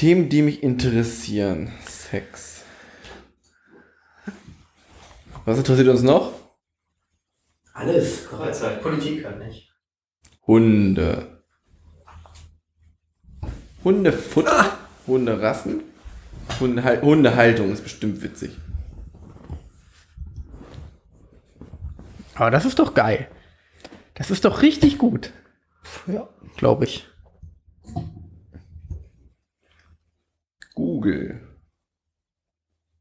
Themen, die mich interessieren. Sex. Was interessiert uns noch? Alles, Freizeit, Politik halt nicht. Hunde. Hundefutter? Hunderassen? Hundehal Hundehaltung ist bestimmt witzig. Aber das ist doch geil. Das ist doch richtig gut. Ja. Glaube ich. Google.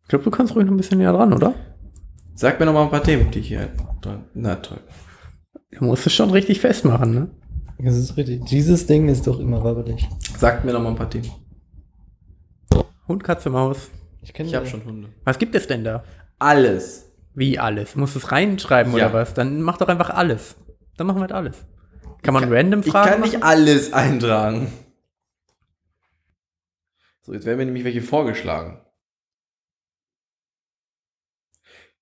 Ich glaube, du kannst ruhig noch ein bisschen näher dran, oder? Sag mir noch mal ein paar Themen, die hier dran. Na toll. Du musst es schon richtig festmachen, ne? Das ist richtig. Dieses Ding ist doch immer wabbelig. Sagt mir noch mal ein paar Themen. Hund, Katze, Maus. Ich kenne Ich habe schon Hunde. Was gibt es denn da? Alles. Wie alles? Musst du es reinschreiben Ja. oder was? Dann mach doch einfach alles. Dann machen wir halt alles. Kann man random Ich Fragen kann nicht machen? alles eintragen. So, jetzt werden mir nämlich welche vorgeschlagen.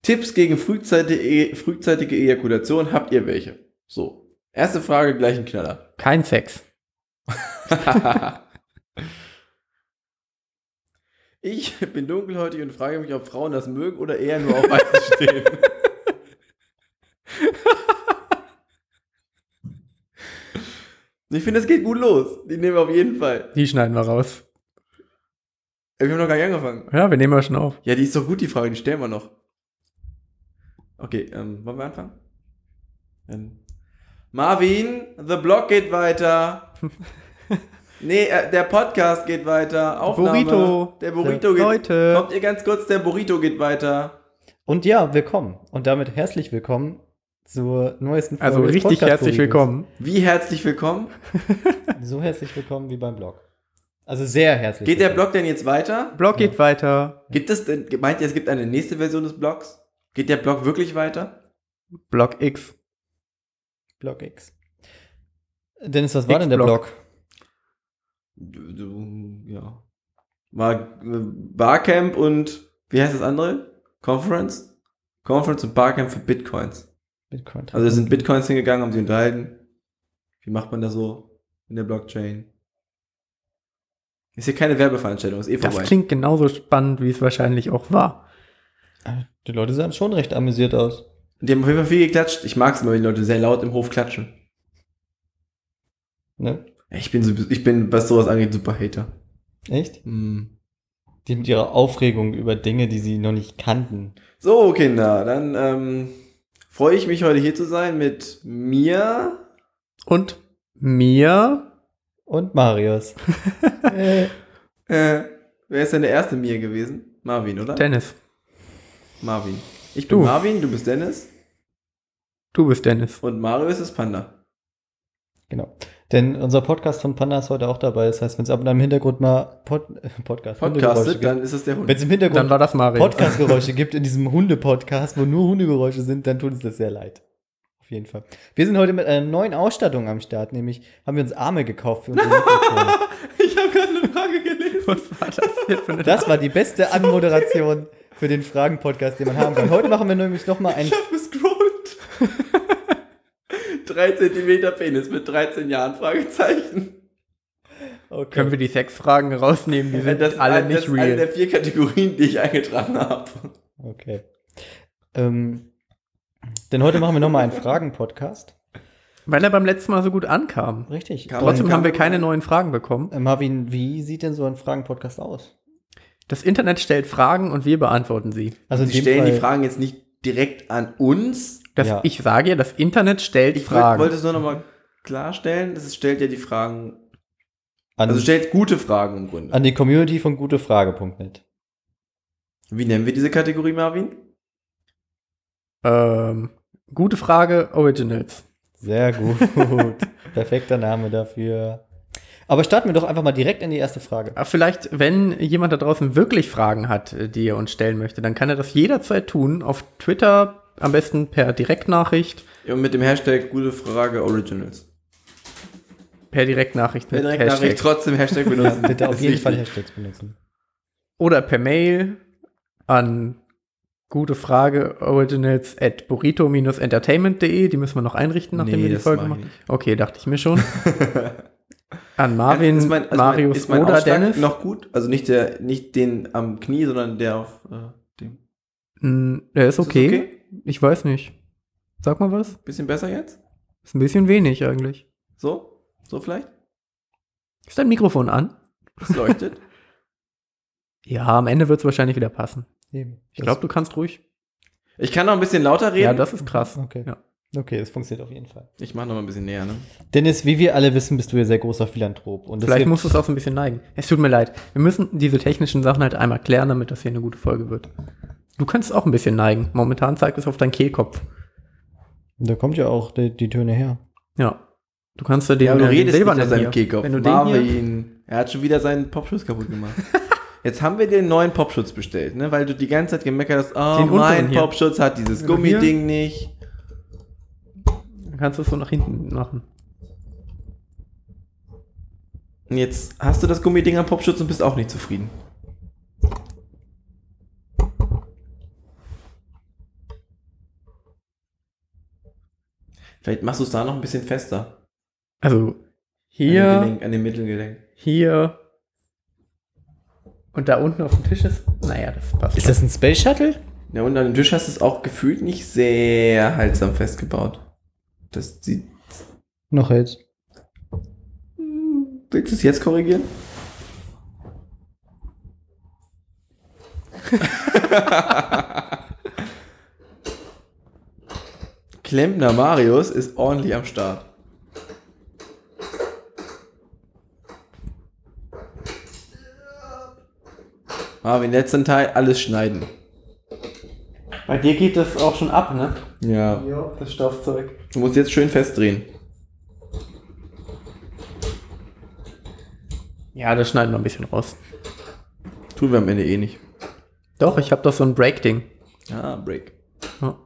Tipps gegen frühzeitige, frühzeitige Ejakulation, habt ihr welche? So, erste Frage, gleich ein Knaller. Kein Sex. ich bin dunkelhäutig und frage mich, ob Frauen das mögen oder eher nur auf Weiße stehen. ich finde, es geht gut los. Die nehmen wir auf jeden Fall. Die schneiden wir raus. Wir haben noch gar nicht angefangen. Ja, wir nehmen ja schon auf. Ja, die ist doch gut, die Frage, die stellen wir noch. Okay, ähm, wollen wir anfangen? Dann. Marvin, the Blog geht weiter. nee, äh, der Podcast geht weiter. Aufnahme. Burrito. Der Burrito geht Leute. Kommt ihr ganz kurz, der Burrito geht weiter. Und ja, willkommen. Und damit herzlich willkommen zur neuesten Also des richtig herzlich willkommen. Wie herzlich willkommen. So herzlich willkommen wie beim Blog. Also sehr herzlich Geht der. Blog denn jetzt weiter? Blog geht weiter. Gibt es denn, meint ihr, es gibt eine nächste Version des Blogs? Geht der Blog wirklich weiter? Blog X. Blog X. Dennis, was war denn der. Blog? Du, du, ja. War Barcamp und wie heißt das andere? Conference? Conference und Barcamp für Bitcoins. Bitcoin. Also da sind Bitcoins hingegangen, haben sie unterhalten. Wie macht man das so in der Blockchain? Ist hier keine Werbeveranstaltung, ist eh Das vorbei. klingt genauso spannend, wie es wahrscheinlich auch war. Die Leute sahen schon recht amüsiert aus. Die haben auf jeden Fall viel geklatscht. Ich mag es immer, wenn die Leute sehr laut im Hof klatschen. Ne? Ich bin, so, ich bin, was sowas angeht, super Hater. Echt? Hm. Die mit ihrer Aufregung über Dinge, die sie noch nicht kannten. So, Kinder, dann ähm, freue ich mich heute hier zu sein mit mir. Und mir, Und Marius. äh, Äh, wer ist denn der erste mir gewesen? Marvin, oder? Dennis. Marvin. Ich bin Du. Marvin, du bist Dennis Du bist Dennis. und Marius ist Panda. genau. Denn unser Podcast von Panda ist heute auch dabei. Das heißt, wenn es ab und an im Hintergrund mal Pod äh, Podcast, Podcastet, gibt- dann ist es der Hund. Wenn es im Dann Hintergrund war das Mario. Podcast-Geräusche gibt in diesem Hunde-Podcast, wo nur Hundegeräusche sind, dann tut uns das sehr leid. Auf jeden Fall. Wir sind heute mit einer neuen Ausstattung am Start, nämlich haben wir uns Arme gekauft für unsere Mikrofone. Ich habe gerade eine Frage gelesen. Was war das hier für eine Das war die beste Anmoderation für den Fragen-Podcast, den man haben kann. Heute machen wir nämlich nochmal einen. Ich habe gescrollt. 3 cm Penis mit 13 Jahren, Fragezeichen. Okay. Können wir die Sexfragen rausnehmen? Die sind alle ein- nicht das ist eine der real. vier Kategorien, die ich eingetragen habe. Okay. Ähm, denn heute machen wir nochmal einen Fragen-Podcast. Weil er beim letzten Mal so gut ankam. Richtig. Kann Trotzdem haben wir keine neuen Fragen bekommen. Äh, Marvin, wie sieht denn so ein Fragen-Podcast aus? Das Internet stellt Fragen und wir beantworten sie. Also Sie stellen die Fall- Fragen jetzt nicht direkt an uns. Das, Ja. Ich sage ja, das Internet stellt Ich Fragen. wollte es nur nochmal klarstellen. Es stellt ja die Fragen, an, also stellt gute Fragen im Grunde. an die Community von gutefrage.net. Wie nennen wir diese Kategorie, Marvin? ähm, gute Frage, Originals. Sehr gut. Perfekter Name dafür. Aber starten wir doch einfach mal direkt in die erste Frage. Aber vielleicht, wenn jemand da draußen wirklich Fragen hat, äh, die er uns stellen möchte, dann kann er das jederzeit tun. Auf Twitter, am besten per Direktnachricht. Ja, und mit dem Hashtag gute Frage Originals. Per Direktnachricht Per mit direkt Nachricht Hashtag. trotzdem Hashtag Ja, benutzen. bitte auf jeden wichtig. Fall Hashtags benutzen. Oder per Mail an Gute Frage, Originals at burrito-entertainment.de. Die müssen wir noch einrichten, nachdem Nee, wir die Folge machen. Okay, dachte ich mir schon. An Marvin, Ist mein- also Marius ist mein oder Aufschlag Dennis. noch gut? Also nicht der, nicht den am Knie, sondern der auf äh, dem. Mm, Der ist das okay. Ich weiß nicht. Sag mal was. Bisschen besser jetzt? Ist ein bisschen wenig eigentlich. So? So vielleicht? Ist dein Mikrofon an? Es leuchtet? Ja, am Ende wird es wahrscheinlich wieder passen. Eben. Ich glaube, du kannst ruhig. ich kann noch ein bisschen lauter reden. Ja, das ist krass. Okay. Ja. Okay, das funktioniert auf jeden Fall. ich mache noch mal ein bisschen näher, ne? Dennis, wie wir alle wissen, bist du ja sehr großer Philanthrop. Und Vielleicht musst du es auch so ein bisschen neigen. Es tut mir leid. Wir müssen diese technischen Sachen halt einmal klären, damit das hier eine gute Folge wird. Du kannst auch ein bisschen neigen. Momentan zeigt es auf deinen Kehlkopf. Da kommt ja auch die, die Töne her. Ja. Du kannst ja den, Ja, du den redest silbernen aus seinem. Kehlkopf. Wenn du den hier, Marvin, er hat schon wieder seinen Popschutz kaputt gemacht. Jetzt haben wir den neuen Popschutz bestellt, ne? Weil du die ganze Zeit gemeckert hast, oh, Den mein hier. Popschutz hat dieses hier- Gummiding nicht. dann kannst du es so nach hinten machen. Jetzt hast du das Gummiding am Popschutz und bist auch nicht zufrieden. Vielleicht machst du es da noch ein bisschen fester. Also An dem, hier, Gelenk, an dem Mittelgelenk. hier und da unten auf dem Tisch ist. Naja, das passt. Ist schon. das ein Space Shuttle? Ja, und an dem Tisch hast du es auch gefühlt nicht sehr haltsam festgebaut. Das sieht. Noch jetzt. Willst du es jetzt korrigieren? Klempner Marius ist ordentlich am Start. Marvin, letzten Teil alles schneiden. Bei dir geht das auch schon ab, ne? Ja. Ja, das Stoffzeug. Du musst jetzt schön festdrehen. Ja, das schneiden wir ein bisschen raus. Tun wir am Ende eh nicht. Doch, ich habe doch so ein Break-Ding. Ah, Break. Ja.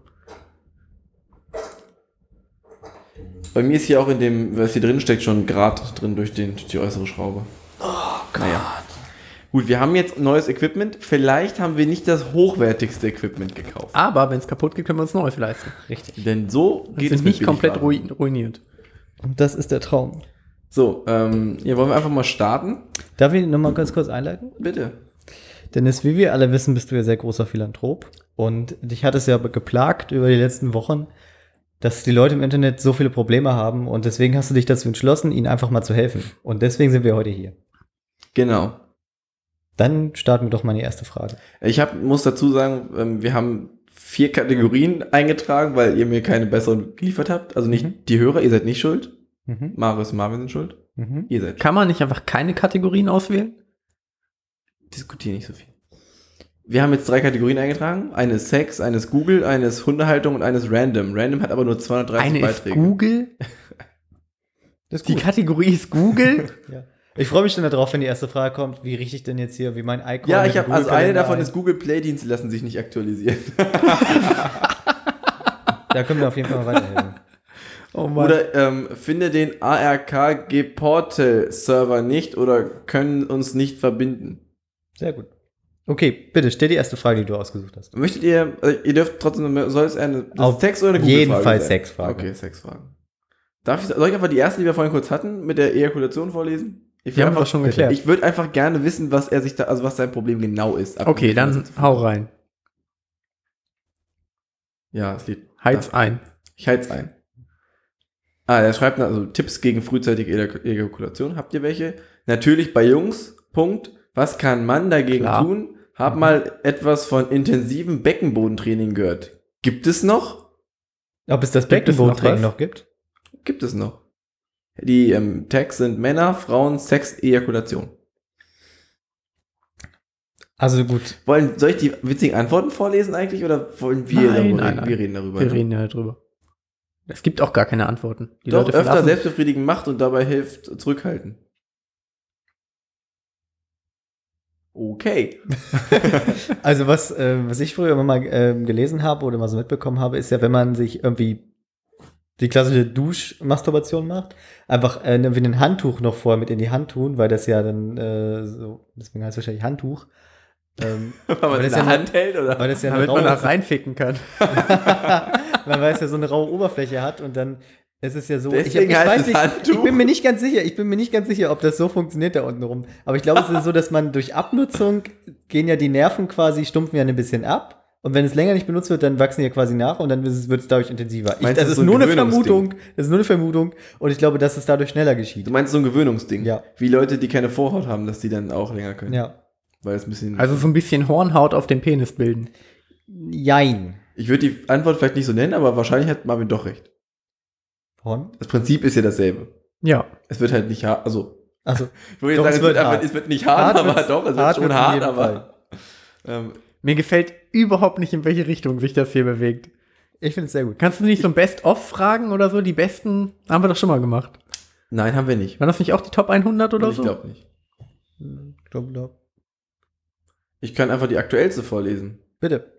Bei mir ist hier auch in dem, was hier drin steckt, schon ein Grad drin durch, den, durch die äußere Schraube. Oh Gott. Gut, wir haben jetzt neues Equipment. Vielleicht haben wir nicht das hochwertigste Equipment gekauft. Aber wenn es kaputt geht, können wir uns neues leisten. Richtig. Denn so geht es sind mit nicht komplett ruiniert. Und das ist der Traum. So, ähm, ja, wollen wir einfach mal starten? Darf ich nochmal ganz kurz einleiten? Bitte. Dennis, wie wir alle wissen, bist du ja sehr großer Philanthrop. Und dich hat es ja geplagt über die letzten Wochen, dass die Leute im Internet so viele Probleme haben. Und deswegen hast du dich dazu entschlossen, ihnen einfach mal zu helfen. Und deswegen sind wir heute hier. Genau. Dann starten wir doch mal die erste Frage. Ich hab, muss dazu sagen, ähm, wir haben vier Kategorien eingetragen, weil ihr mir keine besseren geliefert habt. Also nicht Mhm. die Hörer, ihr seid nicht schuld. Mhm. Marius und Marvin sind schuld. Mhm. Ihr seid schuld. Kann man nicht einfach keine Kategorien auswählen? Diskutiere nicht so viel. Wir haben jetzt drei Kategorien eingetragen. Eine ist Sex, eine ist Google, eine ist Hundehaltung und eine ist Random. Random hat aber nur 230 Eine ist Beiträge. Google. Das ist Die gut. Kategorie ist Google. Ja. Ich freue mich schon darauf, wenn die erste Frage kommt, wie richte ich denn jetzt hier, wie mein Icon Ja, ich habe also eine davon ein. ist Google Play Dienste lassen sich nicht aktualisieren. Da können wir auf jeden Fall mal weiterhelfen. Oh Mann. Oder ähm, finde den ARKG Portal Server nicht oder können uns nicht verbinden. Sehr gut. Okay, bitte, stell die erste Frage, die du ausgesucht hast. Möchtet ihr, also ihr dürft trotzdem, soll es eine Auf Text oder eine jeden Google-Frage Fall sein? Sexfrage. Okay, Sexfragen. Darf ich, soll ich einfach die erste, die wir vorhin kurz hatten, mit der Ejakulation vorlesen? Ich will haben wir einfach, schon geklärt. ich würde einfach gerne wissen, was er sich da, also was sein Problem genau ist. Okay, dann hau rein. Ja, das Lied. Heiz ein. Ich heiz ein. Ah, er schreibt also Tipps gegen frühzeitige Ejakulation. Habt ihr welche? Natürlich bei Jungs. Punkt. Was kann man dagegen Klar. tun? Hab mal etwas von intensivem Beckenbodentraining gehört. Gibt es noch? Ob es das es noch Beckenbodentraining was? noch gibt? Gibt es noch. Die ähm, Tags sind Männer, Frauen, Sex, Ejakulation. Also gut. Wollen, soll ich die witzigen Antworten vorlesen eigentlich oder wollen wir Nein, darüber nein, reden? nein. Wir reden darüber. Wir ne? reden ja drüber. Es gibt auch gar keine Antworten. Die Doch, Leute öfter selbstbefriedigen macht und dabei hilft zurückhalten. Okay. Also was, äh, was ich früher immer mal ähm, gelesen habe oder mal so mitbekommen habe, ist ja, wenn man sich irgendwie die klassische Duschmasturbation macht, einfach äh, irgendwie ein Handtuch noch vorher mit in die Hand tun, weil das ja dann äh, so, deswegen heißt es wahrscheinlich Handtuch, Ähm, Weil man Weil es das in der ja Hand hält, oder? weil das ja Damit man da reinficken kann. weil es ja so eine raue Oberfläche hat und dann ist es ja so. Deswegen ich, hab- heißt weiß es nicht, Handtuch. ich bin mir nicht ganz sicher. Ich bin mir nicht ganz sicher, ob das so funktioniert da unten rum. Aber ich glaube, es ist so, dass man durch Abnutzung gehen ja die Nerven quasi stumpfen ja ein bisschen ab. Und wenn es länger nicht benutzt wird, dann wachsen die ja quasi nach und dann wird es dadurch intensiver. Ich, das das ist so ein nur eine? Vermutung. Das ist nur eine Vermutung. Und ich glaube, dass es dadurch schneller geschieht. Du meinst so ein Gewöhnungsding? Ja. Wie Leute, die keine Vorhaut haben, dass die dann auch länger können. Ja. Weil es ein bisschen. Also so ein bisschen Hornhaut auf dem Penis bilden. Jein. ich würde die Antwort vielleicht nicht so nennen, aber wahrscheinlich hat Marvin doch recht. Horn? Das Prinzip ist ja dasselbe. Ja. Es wird halt nicht hart, also Also, ich würde sagen, es wird einfach, es wird nicht hart, Hart aber doch, es wird schon hart, aber ähm, Mir gefällt überhaupt nicht, in welche Richtung sich das hier bewegt. ich finde es sehr gut. Kannst du nicht so ein Best-of fragen oder so? Die besten haben wir doch schon mal gemacht. nein, haben wir nicht. War das nicht auch die Top 100 oder ich so? glaube nicht. Glaub, glaub. Ich kann einfach die aktuellste vorlesen. Bitte.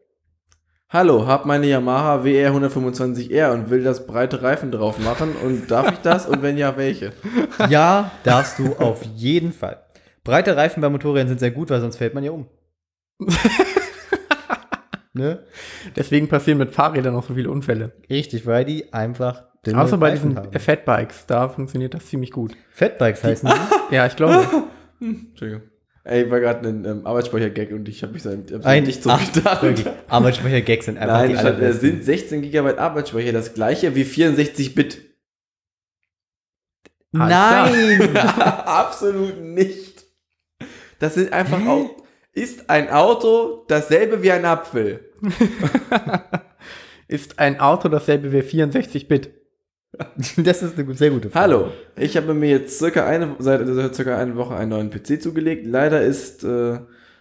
Hallo, hab meine Yamaha WR 125R und will das breite Reifen drauf machen und darf ich das und wenn ja, welche? Ja, darfst du auf jeden Fall. Breite Reifen bei Motorrädern sind sehr gut, weil sonst fällt man ja um. ne? Deswegen passieren mit Fahrrädern auch so viele Unfälle. Richtig, weil die einfach dünne Außer bei Reifen diesen haben. Fatbikes, da funktioniert das ziemlich gut. Fatbikes heißen die. Ja, ich glaube. Entschuldigung. Ey, war gerade ein ähm, Arbeitsspeicher-Gag und ich habe mich hab Ein- nicht so Ach, gedacht. wirklich. Arbeitsspeicher-Gags sind einfach Nein, die statt, äh, allerbesten. sind 16 GB Arbeitsspeicher das gleiche wie 64-Bit? Nein! Absolut nicht. Das sind einfach auch. Ist ein Auto dasselbe wie ein Apfel? Ist ein Auto dasselbe wie 64-Bit? das ist eine sehr gute Frage. Hallo, ich habe mir jetzt circa eine, seit seit circa einer Woche einen neuen PC zugelegt. Leider ist äh,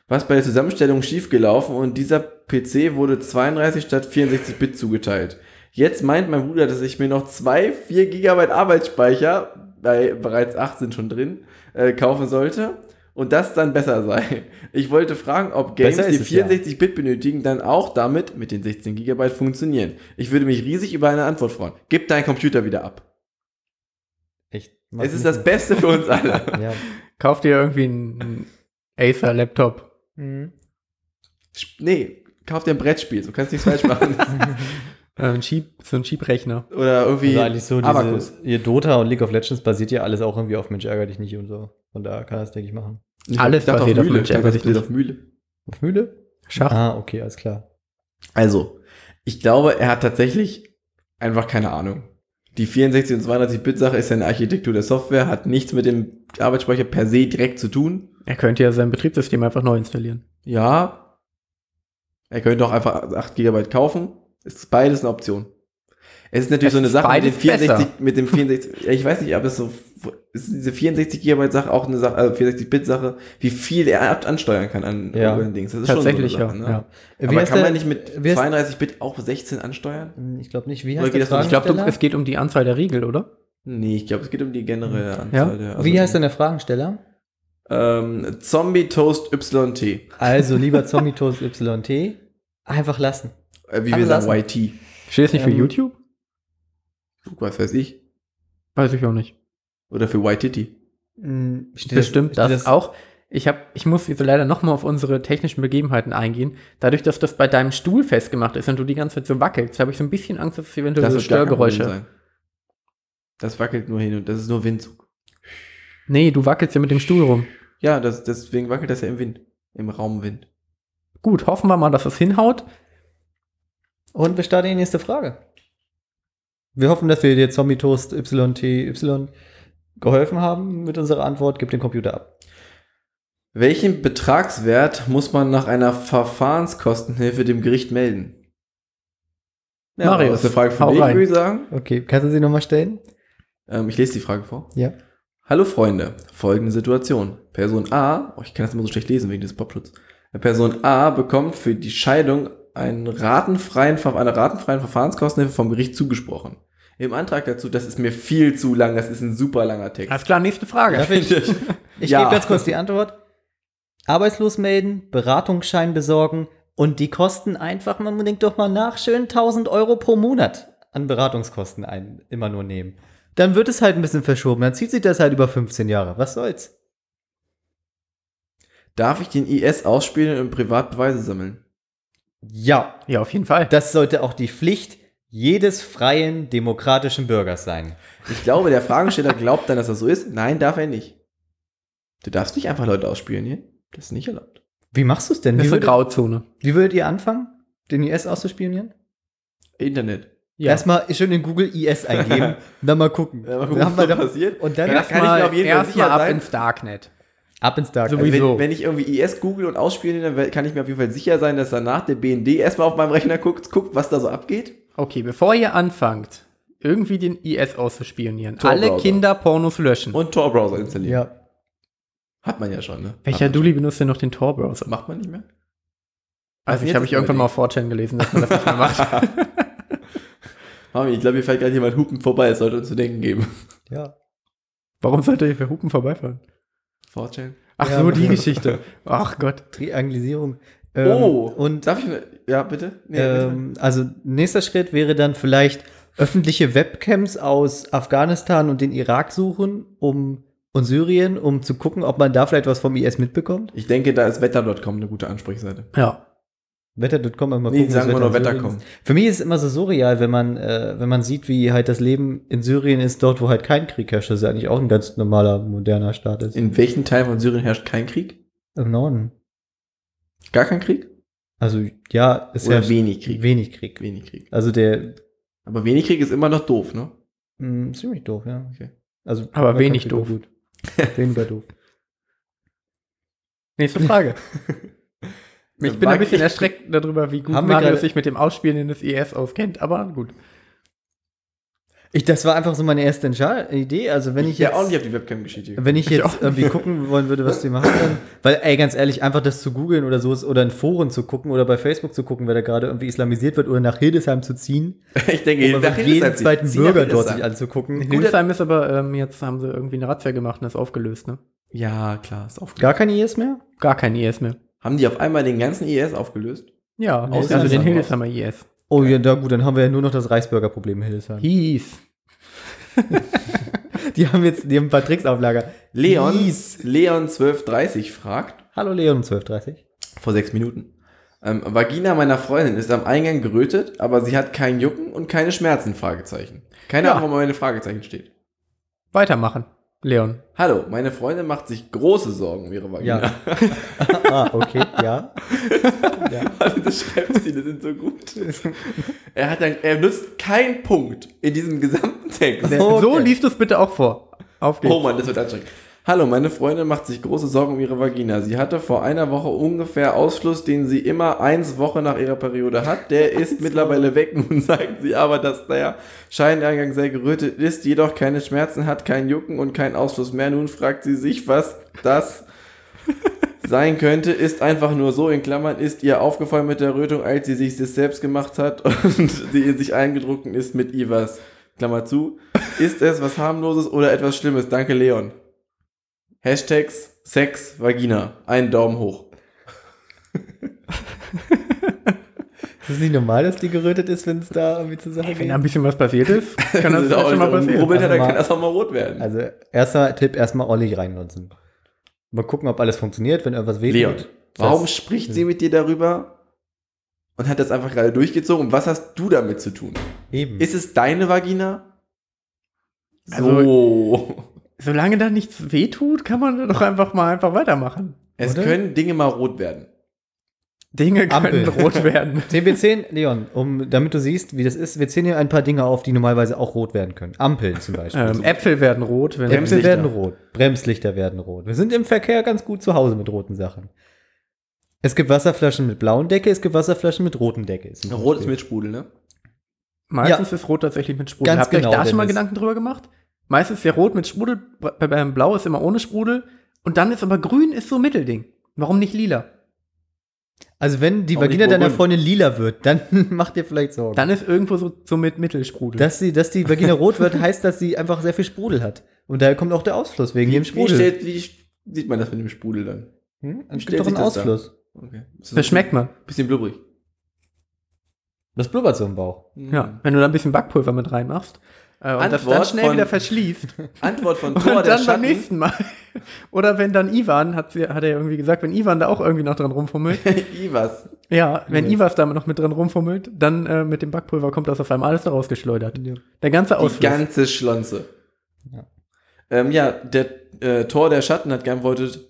was bei der Zusammenstellung schiefgelaufen und dieser PC wurde 32 statt 64 Bit zugeteilt. Jetzt meint mein Bruder, dass ich mir noch zwei 4 GB Arbeitsspeicher, bei bereits 8 sind schon drin, äh, kaufen sollte und das dann besser sei. Ich wollte fragen, ob Games, die ist es, ja. 64 Bit benötigen, dann auch damit mit den 16 GB funktionieren. Ich würde mich riesig über eine Antwort freuen. Gib deinen Computer wieder ab. Echt? Es ist das Beste für uns alle. Ja. Kauf dir irgendwie einen Acer-Laptop. Mhm. Nee, kauf dir ein Brettspiel, so kannst du nichts falsch machen. Äh, ein Cheap, so ein Cheap-Rechner. Oder irgendwie Also eigentlich so Abacus. diese, ihr Dota und League of Legends basiert ja alles auch irgendwie auf Mensch ärger dich nicht und so. Von da kann er es, denke ich, machen. Ich Alles dachte basiert auf Mühle. Mensch, Ich dachte, ärger das dich nicht. auf Mühle. Auf Mühle? Schach. Ah, okay, alles klar. Also, ich glaube, er hat tatsächlich einfach keine Ahnung. Die 64 und 32-Bit-Sache ist ja eine Architektur der Software, hat nichts mit dem Arbeitsspeicher per se direkt zu tun. Er könnte ja sein Betriebssystem einfach neu installieren. Ja. Er könnte auch einfach 8 GB kaufen. Ist beides eine Option. Es ist natürlich Es so eine ist Sache mit dem beides 64, besser. mit dem 64, ja, ich weiß nicht, ob es so, ist diese 64 GB Sache auch eine Sache, also 64 Bit Sache, wie viel er ansteuern kann an Ja. irgendwelchen Dings. Das ist Tatsächlich, schon so eine Sache, ja. ne? Wie Aber kann der- man nicht mit wie heißt- 32 Bit auch 16 ansteuern? Ich glaube nicht. Wie Oder heißt geht das? Ich glaube, es geht um die Anzahl der Riegel, oder? Nee, ich glaube, es geht um die generelle Anzahl Ja? der. also Wie heißt denn der Fragensteller? Ähm, Zombie Toast YT. Also, lieber Zombie Toast YT, einfach lassen. Äh, wie wir sagen, YT. Steht es nicht für Ähm, YouTube? Was weiß ich. Weiß ich auch nicht. Oder für YTT. Hm, steht Bestimmt steht das, auch. Ich, hab, ich muss jetzt leider nochmal auf unsere technischen Begebenheiten eingehen. Dadurch, dass das bei deinem Stuhl festgemacht ist und du die ganze Zeit so wackelst, habe ich so ein bisschen Angst, dass es eventuell so wird gar kein Störgeräusche. Das wackelt nur hin und das ist nur Windzug. Nee, du wackelst ja mit dem Stuhl rum. Ja, das, deswegen wackelt das ja im Wind. Im Raumwind. Gut, hoffen wir mal, dass es hinhaut. Und wir starten die nächste Frage. Wir hoffen, dass wir dir Zombie Toast YTY geholfen haben mit unserer Antwort. Gib den Computer ab. Welchen Betragswert muss man nach einer Verfahrenskostenhilfe dem Gericht melden? Marius, das ist eine Frage dich, rein. würde ich sagen. Okay, kannst du sie nochmal stellen? Ähm, ich lese die Frage vor. Ja. Hallo Freunde, folgende Situation. Person A, oh, ich kann das immer so schlecht lesen wegen des Popschutz. Person A bekommt für die Scheidung einen ratenfreien, Ver- eine ratenfreien Verfahrenskostenhilfe vom Gericht zugesprochen. Im Antrag dazu, das ist mir viel zu lang, das ist ein super langer Text. Alles klar, nächste Frage. Darf ich? Ich Ja. gebe ganz kurz die Antwort. Arbeitslos melden, Beratungsschein besorgen und die Kosten einfach, man denkt doch mal nach, schön 1000 Euro pro Monat an Beratungskosten ein, immer nur nehmen. Dann wird es halt ein bisschen verschoben. Dann zieht sich das halt über 15 Jahre. Was soll's? Darf ich den IS ausspielen und privat Beweise sammeln? Ja, Ja, auf jeden Fall. das sollte auch die Pflicht jedes freien demokratischen Bürgers sein. Ich glaube, der Fragesteller glaubt dann, dass das so ist. Nein, darf er nicht. Du darfst nicht einfach Leute ausspionieren. Das ist nicht erlaubt. Wie machst du es denn? das ist eine Grauzone. wie würdet ihr anfangen, den IS auszuspionieren? Internet. Erstmal schön in Google IS eingeben und dann mal gucken. Ja, mal gucken, Dann was da passiert. Und dann Ja, das kann ich mir auf jeden Fall erst ab ins Darknet. Ab ins Dark. So Also, wenn, wenn ich irgendwie IS google und ausspiele, dann kann ich mir auf jeden Fall sicher sein, dass danach der BND erstmal auf meinem Rechner guckt, guckt, was da so abgeht. Okay, bevor ihr anfangt, irgendwie den IS auszuspionieren, alle Kinderpornos löschen. Und Tor-Browser installieren. ja. Hat man ja schon, ne? Welcher Dulli benutzt denn noch den Tor-Browser? Macht man nicht mehr? Also ich habe ich irgendwann mal auf 4chan gelesen, dass man das nicht mehr macht. Mami, ich glaube, hier fällt gerade jemand Hupen vorbei. Es sollte uns zu denken geben. ja. Warum sollte ihr für Hupen vorbeifahren? 4chan. Ach Ja, so, die Geschichte. Ach Gott. Triangelisierung. oh, Ähm, und darf ich Ja, bitte? Nee, ähm, also nächster Schritt wäre dann vielleicht öffentliche Webcams aus Afghanistan und den Irak suchen, um und Syrien, um zu gucken, ob man da vielleicht was vom IS mitbekommt. Ich denke, da ist wetter.com eine gute Ansprechseite. Ja. Wetter.com mal Nee, gucken, sagen wir nur Wetter in Wetter Syrien kommen. ist. Für mich ist es immer so surreal, wenn man, äh, wenn man sieht, wie halt das Leben in Syrien ist, dort, wo halt kein Krieg herrscht. Das ist ja eigentlich auch ein ganz normaler, moderner Staat ist. In welchen Teilen von Syrien herrscht kein Krieg? Im Norden. Gar kein Krieg? Also ja, es Oder herrscht wenig Krieg? wenig Krieg. Wenig Krieg. Also der Aber wenig Krieg ist immer noch doof, ne? mh, ziemlich doof, ja. Okay. Also Aber wenig doof. Gut. Weniger doof. Nächste Frage. Ich bin War- ein bisschen erschreckt darüber, wie gut gerade- sich mit dem Ausspielen des IS auskennt, aber gut. Ich, das war einfach so meine erste Idee. Also wenn ich ja jetzt, auch nicht auf die Webcam-Geschichte. wenn ich Ich jetzt auch irgendwie gucken wollen würde, was die machen, dann, weil ey, ganz ehrlich, einfach das zu googeln oder so ist, oder in Foren zu gucken oder bei Facebook zu gucken, wer da gerade irgendwie islamisiert wird oder nach Hildesheim zu ziehen, Ich denke, um nach jeden ziehen. zweiten Zieh nach Bürger dort sich anzugucken. Hildesheim ist aber, ähm, jetzt haben sie irgendwie eine Razzia gemacht und das aufgelöst, ne? Ja, klar, ist aufgelöst. Gar kein IS mehr? Gar kein IS mehr. Haben die auf einmal den ganzen IS aufgelöst? Ja, ist also den. Hildesheimer IS. Oh ja, da gut, dann haben wir ja nur noch das Reichsbürgerproblem in Hildesheim. Hieß. Die haben jetzt, die haben ein paar Tricks auf Lager. Leon, Mies. Leon 1230 fragt, Hallo Leon, 1230. vor sechs Minuten, ähm, Vagina meiner Freundin ist am Eingang gerötet, aber sie hat kein Jucken und keine Schmerzen, Fragezeichen. Keine Ja. Ahnung, warum meine Fragezeichen steht. Weitermachen, Leon. Hallo, meine Freundin macht sich große Sorgen um ihre Vagina. Ja. ah, okay, ja. ja. das Schreibstile sind so gut. Er hat dann, er nutzt keinen Punkt in diesem gesamten Text. Okay. So liest du es bitte auch vor. Auf geht's. Oh Mann, das wird anstrengend. Hallo, meine Freundin macht sich große Sorgen um ihre Vagina. Sie hatte vor einer Woche ungefähr Ausfluss, den sie immer eins Woche nach ihrer Periode hat. Der ist mittlerweile weg. Nun sagt sie aber, dass der Scheineingang sehr gerötet ist, jedoch keine Schmerzen hat, kein Jucken und kein Ausfluss mehr. Nun fragt sie sich, was das sein könnte. Ist einfach nur so, in Klammern, ist ihr aufgefallen mit der Rötung, als sie sich das selbst gemacht hat und sie in sich eingedruckt ist mit Ivas. Klammer zu. Ist es was harmloses oder etwas Schlimmes? Danke, Leon. Hashtags Sex Vagina. Einen Daumen hoch. Ist es nicht normal, dass die gerötet ist, wenn es da irgendwie zusammen Ey, wenn da ein bisschen was passiert ist, kann das Wenn vielleicht schon mal passieren. dann Also kann mal- das auch mal rot werden. Also, erster Tipp, erstmal Olli reinnutzen. Mal gucken, ob alles funktioniert, wenn irgendwas wehtut. Leon, warum Das- spricht sie mit dir darüber und hat das einfach gerade durchgezogen? Und was hast du damit zu tun? Eben. Ist es deine Vagina? Also- So. Solange da nichts wehtut, kann man doch einfach mal einfach weitermachen. es oder? können Dinge mal rot werden. Dinge können Ampel. rot werden. Wir 10, Leon, um, damit du siehst, wie das ist, wir zählen hier ein paar Dinge auf, die normalerweise auch rot werden können. Ampeln zum Beispiel. Ähm, Äpfel werden rot, wenn Äpfel Bremslichter. werden rot. Bremslichter werden rot. Wir sind im Verkehr ganz gut zu Hause mit roten Sachen. Es gibt Wasserflaschen mit blauen Decke, es gibt Wasserflaschen mit roten Decke. zum Rot ist mit Sprudel, ne? Meistens ist rot tatsächlich mit Sprudel. Ganz Habt ihr genau, euch da schon mal. Gedanken drüber gemacht? Meistens ist ja rot mit Sprudel, bei- beim Blau ist immer ohne Sprudel und dann ist aber grün ist so ein Mittelding. Warum nicht lila? Also wenn die Auch Vagina deiner. Freundin lila wird, dann macht dir vielleicht Sorgen. Dann ist irgendwo so, so mit Mittelsprudel. dass, sie, dass die Vagina rot wird, heißt, dass sie einfach sehr viel Sprudel hat. Und daher kommt auch der Ausfluss wegen dem Wie, Sprudel. stellt, wie sieht man das mit dem Sprudel dann? hm? wie Es stellt gibt doch einen? Ausfluss. Okay. Ist das schmeckt man. Bisschen blubberig. Das blubbert so im Bauch. Ja, wenn du da ein bisschen Backpulver mit reinmachst äh, und das Antwort dann schnell von- wieder verschließt Antwort von und Thor, der dann beim nächsten Mal. Oder wenn dann Ivan, hat, sie- hat er irgendwie gesagt, wenn Ivan da auch irgendwie noch dran rumfummelt, Ivas. ja, wenn Ja. Ivas da noch mit dran rumfummelt, dann äh, mit dem Backpulver kommt das auf einmal alles da rausgeschleudert. Der ganze Die Ausfluss. ganze Schlonze. Ja. Ähm, ja, der äh, Tor der Schatten hat geantwortet,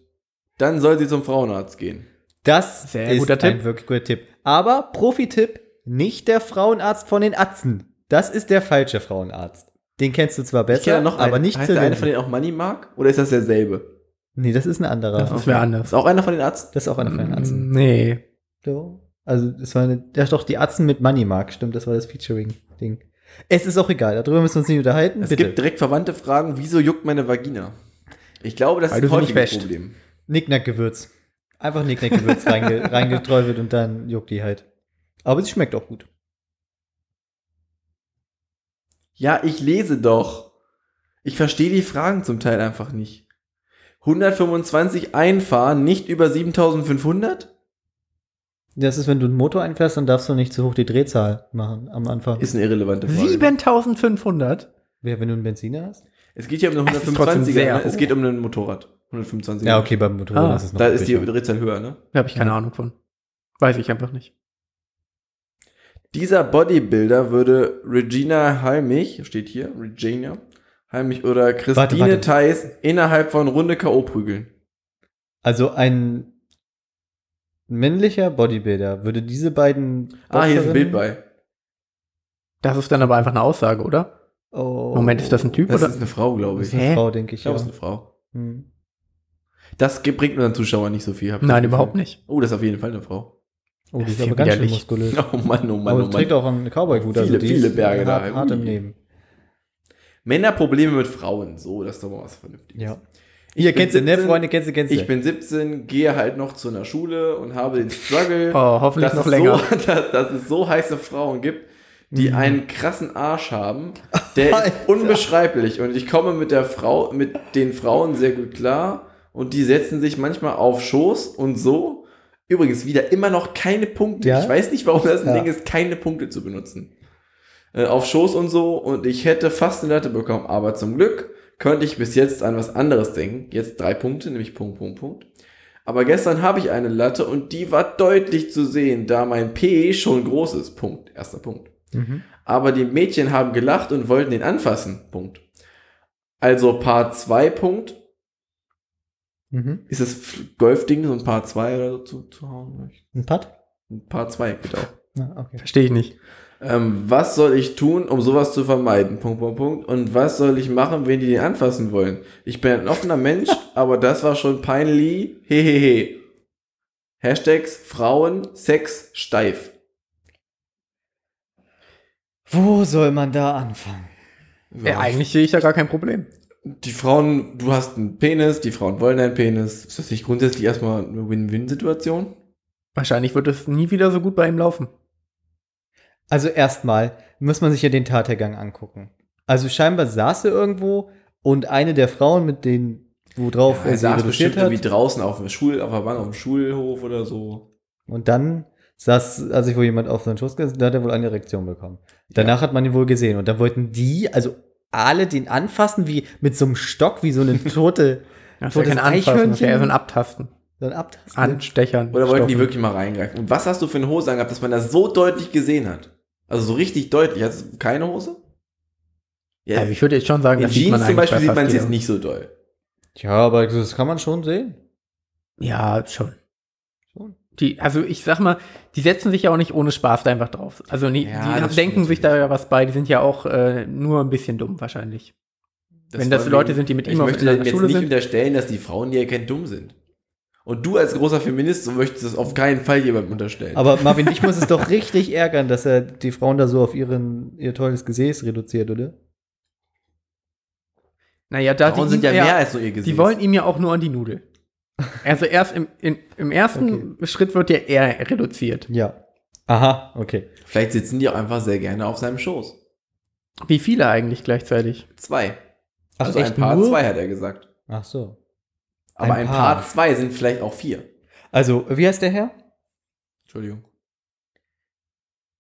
dann soll sie zum Frauenarzt gehen. Das Sehr ist guter ein Tipp. wirklich guter Tipp. Aber Profi-Tipp, nicht der Frauenarzt von den Atzen. Das ist der falsche Frauenarzt. Den kennst du zwar Ich kenn besser, noch aber einen. nicht Heißt zu der eine den- von denen auch Money Mark? Oder ist das derselbe? Nee, das ist ein anderer. Das ist wer anders. Ist auch einer von den Arzten? Das ist auch einer von den Atzen. Nee. So. Also, das war eine, ja doch, die Atzen mit Money Mark, stimmt, das war das Featuring-Ding. Es ist auch egal, darüber müssen wir uns nicht unterhalten. Es Bitte. gibt direkt verwandte Fragen, wieso juckt meine Vagina? Ich glaube, das Weil ist ein häufiges wäscht. Problem. Nicknack-Gewürz. Einfach Nicknack-Gewürz reinge, reingeträufelt und dann juckt die halt. Aber sie schmeckt auch gut. Ja, ich lese doch. Ich verstehe die Fragen zum Teil einfach nicht. 125 einfahren, nicht über 7500? Das ist, wenn du einen Motor einfährst, dann darfst du nicht zu hoch die Drehzahl machen am Anfang. Ist eine irrelevante Frage. 7500? Wer, wenn du einen Benziner hast? Es geht hier um eine Es ist trotzdem 125er, sehr ne? es geht um ein Motorrad. 125 Ja, okay, beim Motorrad Ah, ist es noch Da ist die. Drehzahl höher, ne? Da habe ich keine Ahnung von. Weiß ich einfach nicht. Dieser Bodybuilder würde Regina Halmich, steht hier, Regina Halmich oder Christine Warte, warte. Theis innerhalb von Runde K.O. prügeln. Also ein männlicher Bodybuilder würde diese beiden. Ah, hier ist ein Bild Boxerinnen- bei. Das ist dann aber einfach eine Aussage, oder? Oh. Moment, ist das ein Typ Das oder? ist eine Frau, glaube Das ich. ist eine Hä? Frau, denke Ich ich. glaube, Ja. es ist eine Frau. Hm. Das bringt unseren Zuschauern nicht so viel. hab ich Nein, das überhaupt nicht. Oh, das ist auf jeden Fall eine Frau. Oh, die Das ist aber ganz schön muskulös. Oh Mann, oh Mann, aber oh sie trägt Mann. auch einen Cowboy-Hut. Viele, die viele Berge da. hart, im. Leben. Männerprobleme mit Frauen. So, das ist doch mal was Vernünftiges. Ja. Ich Hier, bin kennst du, ne, 17, Freunde, kennst du, kennst du. Ich bin 17, gehe halt noch zu einer Schule und habe den Struggle, Oh, hoffentlich dass, noch länger. So, dass, dass es so heiße Frauen gibt, die Mhm. einen krassen Arsch haben. Der ist unbeschreiblich. Und ich komme mit der Frau, mit den Frauen sehr gut klar. Und die setzen sich manchmal auf Schoß und so. Übrigens wieder immer noch keine Punkte. Ja? Ich weiß nicht, warum das ein Ja. Ding ist, keine Punkte zu benutzen. Äh, auf Schoß und so. Und ich hätte fast eine Latte bekommen. Aber zum Glück könnte ich bis jetzt an was anderes denken. Jetzt drei Punkte, nämlich Punkt, Punkt, Punkt. Aber gestern habe ich eine Latte und die war deutlich zu sehen, da mein P schon groß ist. Punkt. Erster Punkt. Mhm. Aber die Mädchen haben gelacht und wollten ihn anfassen. Punkt. Also Part 2 Punkt. Mhm. Ist das Golfding so ein Part 2 oder so zu, zu hauen? Ein Putt? Ein Part 2 bitte auch. Ja, okay. Verstehe ich nicht. Ähm, was soll ich tun, um sowas zu vermeiden? Punkt, Punkt, Punkt. Und was soll ich machen, wenn die den anfassen wollen? Ich bin ein offener Mensch, aber das war schon peinlich. Hehehe. Hashtags Frauen, Sex, steif. Wo soll man da anfangen? Ja, eigentlich sehe ich da gar kein Problem. Die Frauen, du hast einen Penis, die Frauen wollen einen Penis. Ist das nicht grundsätzlich erstmal eine Win-Win-Situation? Wahrscheinlich wird es nie wieder so gut bei ihm laufen. Also erstmal muss man sich ja den Tathergang angucken. Also scheinbar saß er irgendwo und eine der Frauen, mit denen, worauf er er sie saß reduziert bestimmt hat, irgendwie draußen auf dem Schul, auf der Bank, auf dem Schulhof oder so. und dann saß, als sich wohl jemand auf seinen Schoß gesetzt, da hat er wohl eine Erektion bekommen. Danach hat man ihn wohl gesehen und dann wollten die, also alle den anfassen, wie mit so einem Stock, wie so eine tote, Das ist ja totes kein Anfassen, das ist ja eher so ein. Abtasten. so ein Abtasten. Anstechern. Oder wollten die Stoppen. wirklich mal reingreifen? Und was hast du für eine Hose angehabt, dass man das so deutlich gesehen hat? Also so richtig deutlich. Hast du keine Hose? Ja, Also ich würde jetzt schon sagen, in Jeans man zum Beispiel bei sieht man es jetzt nicht so doll. Ja, aber das kann man schon sehen. Ja, schon. Schon. Die, also ich sag mal, die setzen sich ja auch nicht ohne Spaß da einfach drauf. Also die, Ja, die das denken sich da ja was bei, die sind ja auch äh, nur ein bisschen dumm wahrscheinlich. Wenn das Leute sind, die mit ich ihm auf möchte in der denen jetzt Schule nicht sind. unterstellen, dass die Frauen, die er kennt, dumm sind. Und du als großer Feminist, so möchtest es auf keinen Fall jemandem unterstellen. Aber Marvin, dich muss es doch richtig ärgern, dass er die Frauen da so auf ihren, ihr tolles Gesäß reduziert, oder? Naja, da Frauen die, sind ja mehr als nur ihr Gesicht. Die wollen ihm ja auch nur an die Nudel. Also erst im, in, im ersten Schritt wird ja er reduziert. Ja. Aha, okay. Vielleicht sitzen die auch einfach sehr gerne auf seinem Schoß. Wie viele eigentlich gleichzeitig? Zwei. Ach, also echt ein Paar nur? zwei hat er gesagt. Ach so. Aber Ein ein, Paar. Paar zwei sind vielleicht auch vier. Also, wie heißt der Herr? Entschuldigung.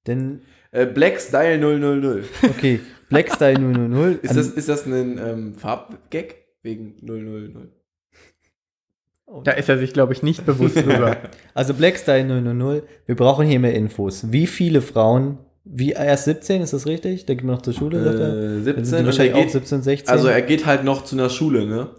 Denn, Äh, Black Style 000. okay, Black Style 000. Ist das, ist das ein ähm, Farbgag? Wegen 000? Da ist er sich, glaube ich, nicht bewusst drüber. Also Blackstyle 000, wir brauchen hier mehr Infos. Wie viele Frauen, wie erst 17, ist das richtig? Da gehen wir noch zur Schule, sagt er? Äh, Dann 17 sind die und er wahrscheinlich auch geht, 17, 16. also er geht halt noch zu einer Schule, ne?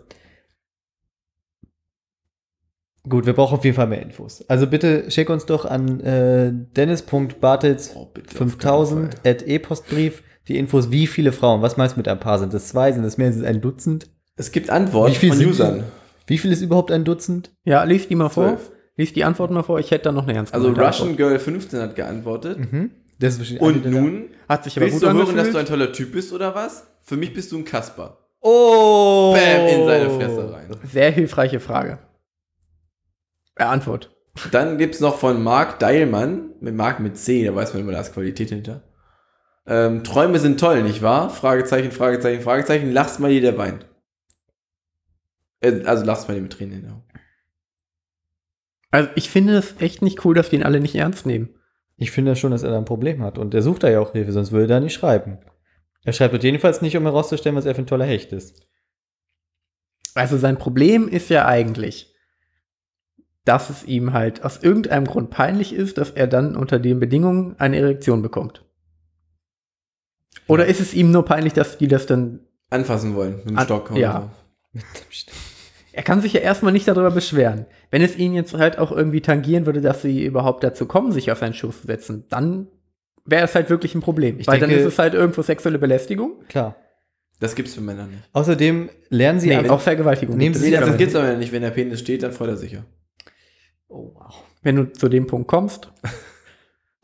Gut, wir brauchen auf jeden Fall mehr Infos. Also bitte schick uns doch an äh, dennis.bartels Oh, bitte, auf 5000 keinen Fall. at e-postbrief die Infos, wie viele Frauen, was meinst du mit ein paar? Sind das zwei, sind das mehr, sind es ein Dutzend? Es gibt Antworten von Usern. Wie viel ist überhaupt ein Dutzend? Ja, lies die mal vor. Zwölf. Lies die Antwort mal vor. Ich hätte da noch eine ernst Also Russian Antwort. Girl 15 hat geantwortet. Mhm. Das ist Und nun Hat sich aber willst gut du hören, angefühlt. dass du ein toller Typ bist oder was? Für mich bist du ein Kasper. Oh! Bam, in seine Fresse rein. Sehr hilfreiche Frage. Äh, Antwort. Dann gibt's noch von Marc Deilmann, mit Marc mit C, da weiß man immer, da ist Qualität hinter. Ähm, Träume sind toll, nicht wahr? Fragezeichen, Fragezeichen, Fragezeichen, lachst mal jeder weint. Äh, also lachst mal mit Tränen in den Augen. Also ich finde es echt nicht cool, dass die ihn alle nicht ernst nehmen. Ich finde schon, dass er da ein Problem hat. Und er sucht da ja auch Hilfe, sonst würde er da nicht schreiben. Er schreibt dort jedenfalls nicht, um herauszustellen, was er für ein toller Hecht ist. Also sein Problem ist ja eigentlich, dass es ihm halt aus irgendeinem Grund peinlich ist, dass er dann unter den Bedingungen eine Erektion bekommt. Oder ist es ihm nur peinlich, dass die das dann. Anfassen wollen, mit dem An- Stock ja. so. Er kann sich ja erstmal nicht darüber beschweren. Wenn es ihn jetzt halt auch irgendwie tangieren würde, dass sie überhaupt dazu kommen, sich auf seinen Schoß zu setzen, dann wäre es halt wirklich ein Problem. Ich Weil dann denke- ist es halt irgendwo sexuelle Belästigung. Klar. Das gibt's für Männer nicht. Außerdem lernen sie Nee, einfach. auch Vergewaltigung. Nehmen Sie Nee, das aber gibt's aber nicht. Wenn der Penis steht, dann freut er sich ja. Oh, wow. Wenn du zu dem Punkt kommst,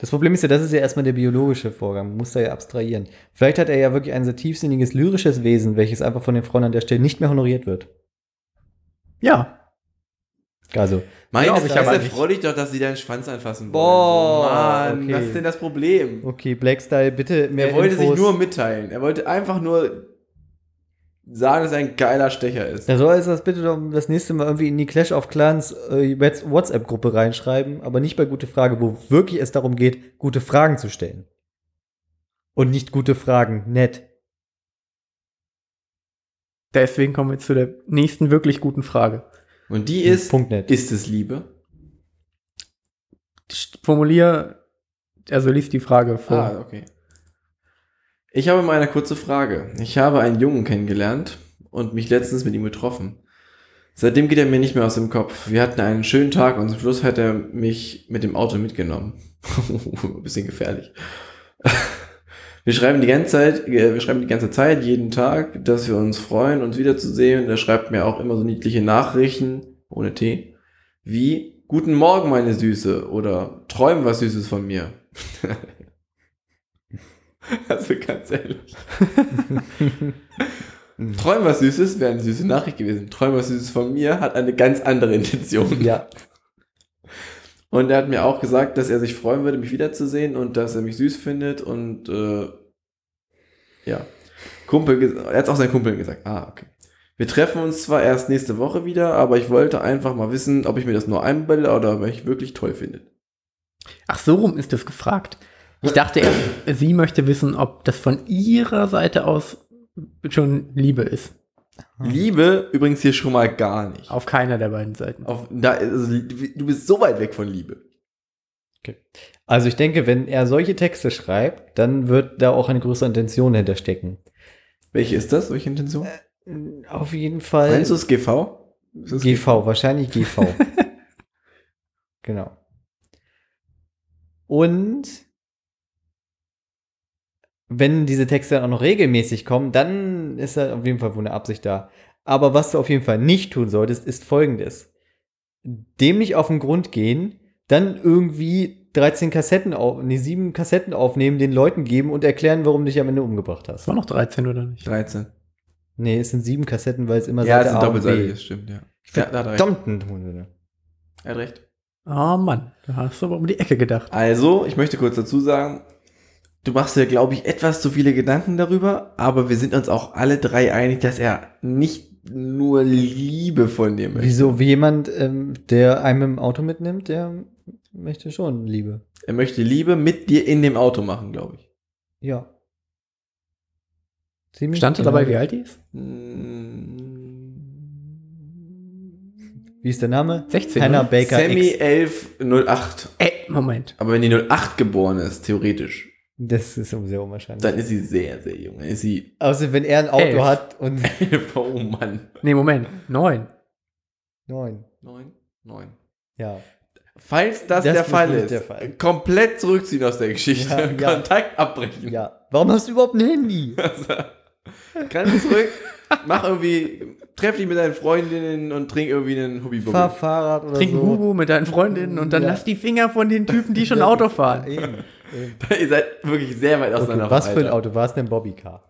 Das Problem ist ja, das ist ja erstmal der biologische Vorgang. Man muss da ja abstrahieren. Vielleicht hat er ja wirklich ein sehr tiefsinniges, lyrisches Wesen, welches einfach von den Frauen an der Stelle nicht mehr honoriert wird. Ja. Also, Meine aber Fresse, freu dich doch, dass sie deinen Schwanz anfassen wollen. Boah, Oh Mann, okay. was ist denn das Problem? okay, Blackstyle, bitte mehr er wollte Infos. sich nur mitteilen. Er wollte einfach nur sagen, dass er ein geiler Stecher ist. Da soll er das bitte doch das nächste Mal irgendwie in die Clash of Clans äh, WhatsApp-Gruppe reinschreiben, aber nicht bei Gute Frage, wo wirklich es darum geht, gute Fragen zu stellen. Und nicht gute Fragen, nett. Deswegen kommen wir jetzt zu der nächsten wirklich guten Frage. Und die ist, Punkt net. ist es Liebe? Formulier, also lies die Frage vor. Ah, okay. Ich habe mal eine kurze Frage. Ich habe einen Jungen kennengelernt und mich letztens mit ihm getroffen. Seitdem geht er mir nicht mehr aus dem Kopf. Wir hatten einen schönen Tag und zum Schluss hat er mich mit dem Auto mitgenommen. Ein bisschen gefährlich. Wir schreiben die ganze Zeit, äh, wir schreiben die ganze Zeit, jeden Tag, dass wir uns freuen, uns wiederzusehen. Er schreibt mir auch immer so niedliche Nachrichten, ohne T, wie Guten Morgen, meine Süße, oder Träum was Süßes von mir. Also ganz ehrlich. Träum was Süßes wäre eine süße Nachricht gewesen. Träum was Süßes von mir hat eine ganz andere Intention. Ja. Und er hat mir auch gesagt, dass er sich freuen würde, mich wiederzusehen und dass er mich süß findet und äh, ja. Kumpel, er hat auch seinen Kumpeln gesagt. Ah, okay. Wir treffen uns zwar erst nächste Woche wieder, aber ich wollte einfach mal wissen, ob ich mir das nur einbilde oder ob mich wirklich toll findet. Ach, so rum ist das gefragt. Ich dachte erst, sie möchte wissen, ob das von ihrer Seite aus schon Liebe ist. Liebe übrigens hier schon mal gar nicht. Auf keiner der beiden Seiten. Auf, da, also, du bist so weit weg von Liebe. Also ich denke, wenn er solche Texte schreibt, dann wird da auch eine größere Intention dahinter stecken. Welche ist das? Welche Intention? Auf jeden Fall. Meinst du es GV? Ist es GV, wahrscheinlich GV. genau. Und wenn diese Texte dann auch noch regelmäßig kommen, dann ist da auf jeden Fall wohl eine Absicht da. Aber was du auf jeden Fall nicht tun solltest, ist folgendes. Dem nicht auf den Grund gehen, dann irgendwie 13 Kassetten auf, nee, 7 Kassetten aufnehmen, den Leuten geben und erklären, warum du dich am Ende umgebracht hast. War noch 13 oder nicht? 13. Nee, es sind sieben Kassetten, weil es immer Ja, Seite es sind A und B. doppelseitig, das stimmt, ja. Ja, er. Verdammten Hunde. Er hat recht. Oh Mann, da hast du aber um die Ecke gedacht. Also, ich möchte kurz dazu sagen, du machst dir, glaube ich, etwas zu viele Gedanken darüber, aber wir sind uns auch alle drei einig, dass er nicht nur Liebe von dir möchte. Wieso? Wie jemand, ähm, der einem im Auto mitnimmt, der möchte schon Liebe. Er möchte Liebe mit dir in dem Auto machen, glaube ich. Ja. Ziemlich Stand genau. dabei, wie alt die ist? Wie ist der Name? 16, Hannah? Baker Sammy X. 1108. Ey, Moment. Aber wenn die 08 geboren ist, theoretisch, Das ist sehr unwahrscheinlich. dann ist sie sehr, sehr jung. Ist sie. Außer wenn er ein Auto Elf. hat und oh Mann. Nee, Moment. Neun. neun. Neun? Neun. Ja. Falls das, Das der Fall ist, der Fall. komplett zurückziehen aus der Geschichte. Ja, ja. Kontakt abbrechen. Ja. Warum hast du überhaupt ein Handy? Ganz zurück. Mach irgendwie, treff dich mit deinen Freundinnen und trink irgendwie einen hubbi Fahr Fahrrad oder Trink so. Hugo mit deinen Freundinnen und dann Ja. lass die Finger von den Typen, die schon Auto fahren. Eben. Ihr seid wirklich sehr weit auseinander. Okay, was für ein. Auto? War es denn ein Bobbycar?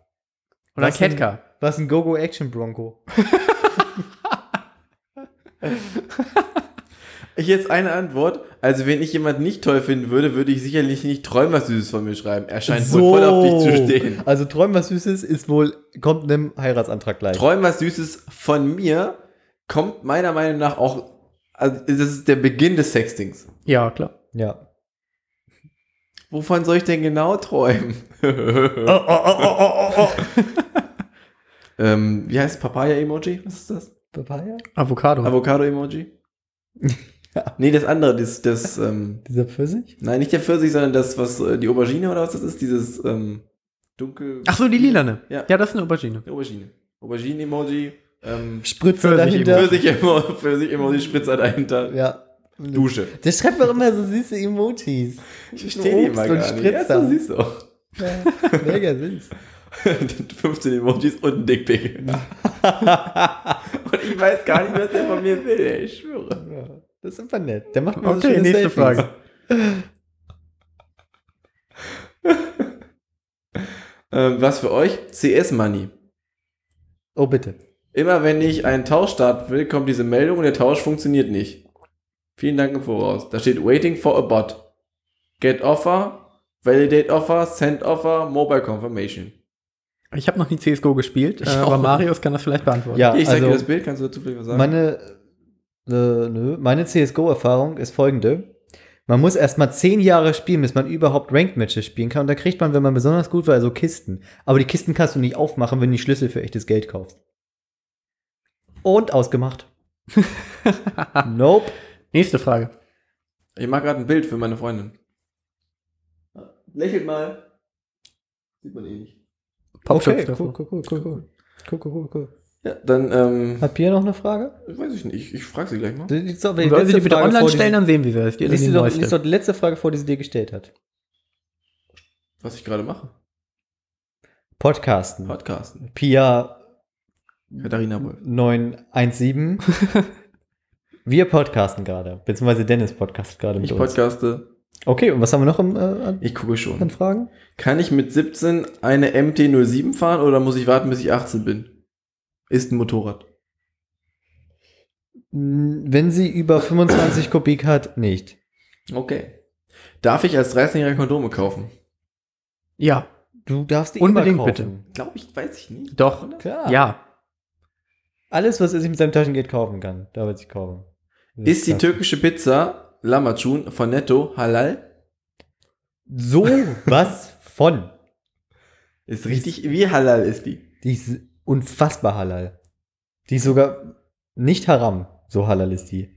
Oder ein Was denn- Catcar. Was ein Go-Go Action Bronco? Ich jetzt eine Antwort. Also, wenn ich jemand nicht toll finden würde, würde ich sicherlich nicht träumen, was Süßes von mir schreiben. Er scheint wohl voll auf dich zu stehen. Also Träumen was Süßes ist wohl, kommt einem Heiratsantrag gleich. Träumen was Süßes von mir kommt meiner Meinung nach auch. Also, das ist der Beginn des Sextings. Ja, klar. ja. Wovon soll ich denn genau träumen? ähm, wie heißt Papaya-Emoji? Was ist das? Papaya? Avocado. Avocado-Emoji? Ja. Nee, das andere, das, das ähm, Dieser Pfirsich? nein, nicht der Pfirsich, sondern das, was, äh, die Aubergine oder was das ist, dieses, ähm, dunkel. Ach so, die lilane. Ja. Ja, das ist eine Aubergine. Die Aubergine. Aubergine-Emoji, ähm, Spritzer Pfirsich- dahinter. Pfirsich-Emoji, Pfirsich-Emoji, Spritzer dahinter. Ja. Dusche. Der schreibt doch immer so süße Emojis. Ich verstehe die und gar nicht. Spritzer. Ja, so siehst du. Ja, mega süß. 15 Emojis und ein Dickpick. und ich weiß gar nicht, was der von mir will, ey, ich schwöre. Ja, das ist einfach nett. Der macht mal so Okay, schöne nächste Selfies. Frage. Ähm, was für euch? CS-Money. Oh, bitte. Immer wenn ich einen Tausch starten will, kommt diese Meldung und der Tausch funktioniert nicht. Vielen Dank im Voraus. Da steht Waiting for a bot. Get offer, Validate offer, Send offer, Mobile Confirmation. Ich habe noch nie CSGO gespielt, Ich äh, auch aber nicht. Marius kann das vielleicht beantworten. Ja, ich zeig dir also das Bild, kannst du dazu vielleicht was sagen? meine, äh, nö, meine CSGO-Erfahrung ist folgende. Man muss erstmal zehn Jahre spielen, bis man überhaupt Ranked-Matches spielen kann. Und da kriegt man, wenn man besonders gut war, so Kisten. Aber die Kisten kannst du nicht aufmachen, wenn du die Schlüssel für echtes Geld kaufst. Und ausgemacht. nope. Nächste Frage. ich mache gerade ein Bild für meine Freundin. Lächelt mal. Sieht man eh nicht. Okay, cool, cool, cool, cool. Cool, cool, cool, cool. Ja, dann, ähm, Hat Pia noch eine Frage? weiß ich nicht, ich, ich frage sie gleich mal. Die- die- die- die Soll sie die bitte Frage online die stellen, dann sehen wir sie. Die Lies sie doch, neueste. lies doch die letzte Frage vor, die sie dir gestellt hat. Was ich gerade mache. Podcasten. Podcasten. Pia Katharina Wolf. 917. Wir podcasten gerade, beziehungsweise Dennis podcast gerade mit Ich uns. podcaste. Okay, und was haben wir noch im, äh, an, Ich gucke an schon. Fragen? Kann ich mit 17 eine MT-07 fahren oder muss ich warten, bis ich 18 bin? Ist ein Motorrad. Hm, Wenn sie über 25 Kubik hat, nicht. Okay. Darf ich als 13-Jähriger Kondome kaufen? Ja, Du darfst die Unbedingt immer bitte. Glaube ich, weiß ich nicht. doch. Klar. Ja. Alles, was er sich mit seinem Taschengeld kaufen kann, da wird sich kaufen. Ist die klar. türkische Pizza Lamacun von Netto halal? So was von. Ist richtig. Wie halal ist die? Die ist unfassbar halal. Die ist sogar nicht haram. So halal ist die.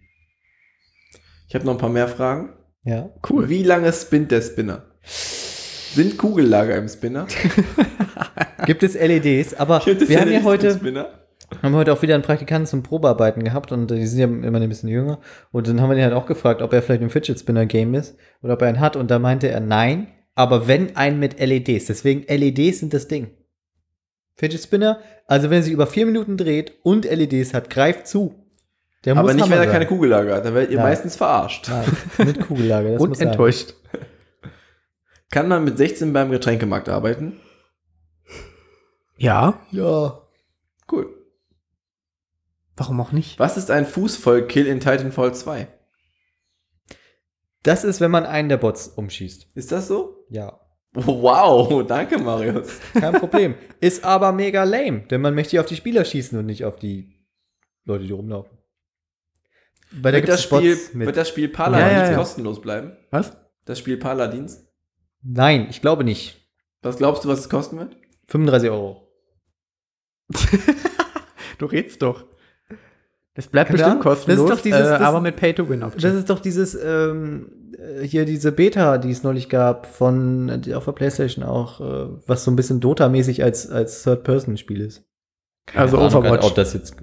Ich habe noch ein paar mehr Fragen. Ja. Cool. Wie lange spinnt der Spinner? Sind Kugellager im Spinner? Gibt es LEDs, aber Gibt es wir haben ja LEDs im heute, Spinner? Haben heute auch wieder einen Praktikanten zum Probearbeiten gehabt und die sind ja immer ein bisschen jünger. Und dann haben wir den halt auch gefragt, ob er vielleicht im Fidget Spinner Game ist oder ob er einen hat. Und da meinte er nein, aber wenn einen mit LEDs. Deswegen LEDs sind das Ding. Fidget Spinner, also wenn er sich über vier Minuten dreht und LEDs hat, greift zu. Der Aber nicht, Hammer wenn er sein. keine Kugellager hat. Da werdet ihr Nein. meistens verarscht. Nein, mit Kugellager. Das Und muss sein. enttäuscht. Kann man mit 16 beim Getränkemarkt arbeiten? Ja. Ja. Cool. Warum auch nicht? Was ist ein Fußvollkill in Titanfall 2? Das ist, wenn man einen der Bots umschießt. Ist das so? Ja. Wow, danke Marius. Kein Problem. Ist aber mega lame, denn man möchte ja auf die Spieler schießen und nicht auf die Leute, die rumlaufen. Weil Wird das, Spiel, mit. wird das Spiel Paladins Ja, ja, ja. kostenlos bleiben? Was? Das Spiel Paladins? Nein, ich glaube nicht. Was glaubst du, was es kosten wird? 35 Euro. Du redst doch. Das bleibt Keine bestimmt Ahnung. Das ist kostenlos, doch dieses- äh, das- aber mit Pay-to-Win-Option. Das ist doch dieses, ähm, äh, hier diese Beta, die es neulich gab, von, die auf der Playstation auch, äh, was so ein bisschen Dota-mäßig als, als Third-Person-Spiel ist. Keine Also Ahnung, Overwatch. Ob das jetzt,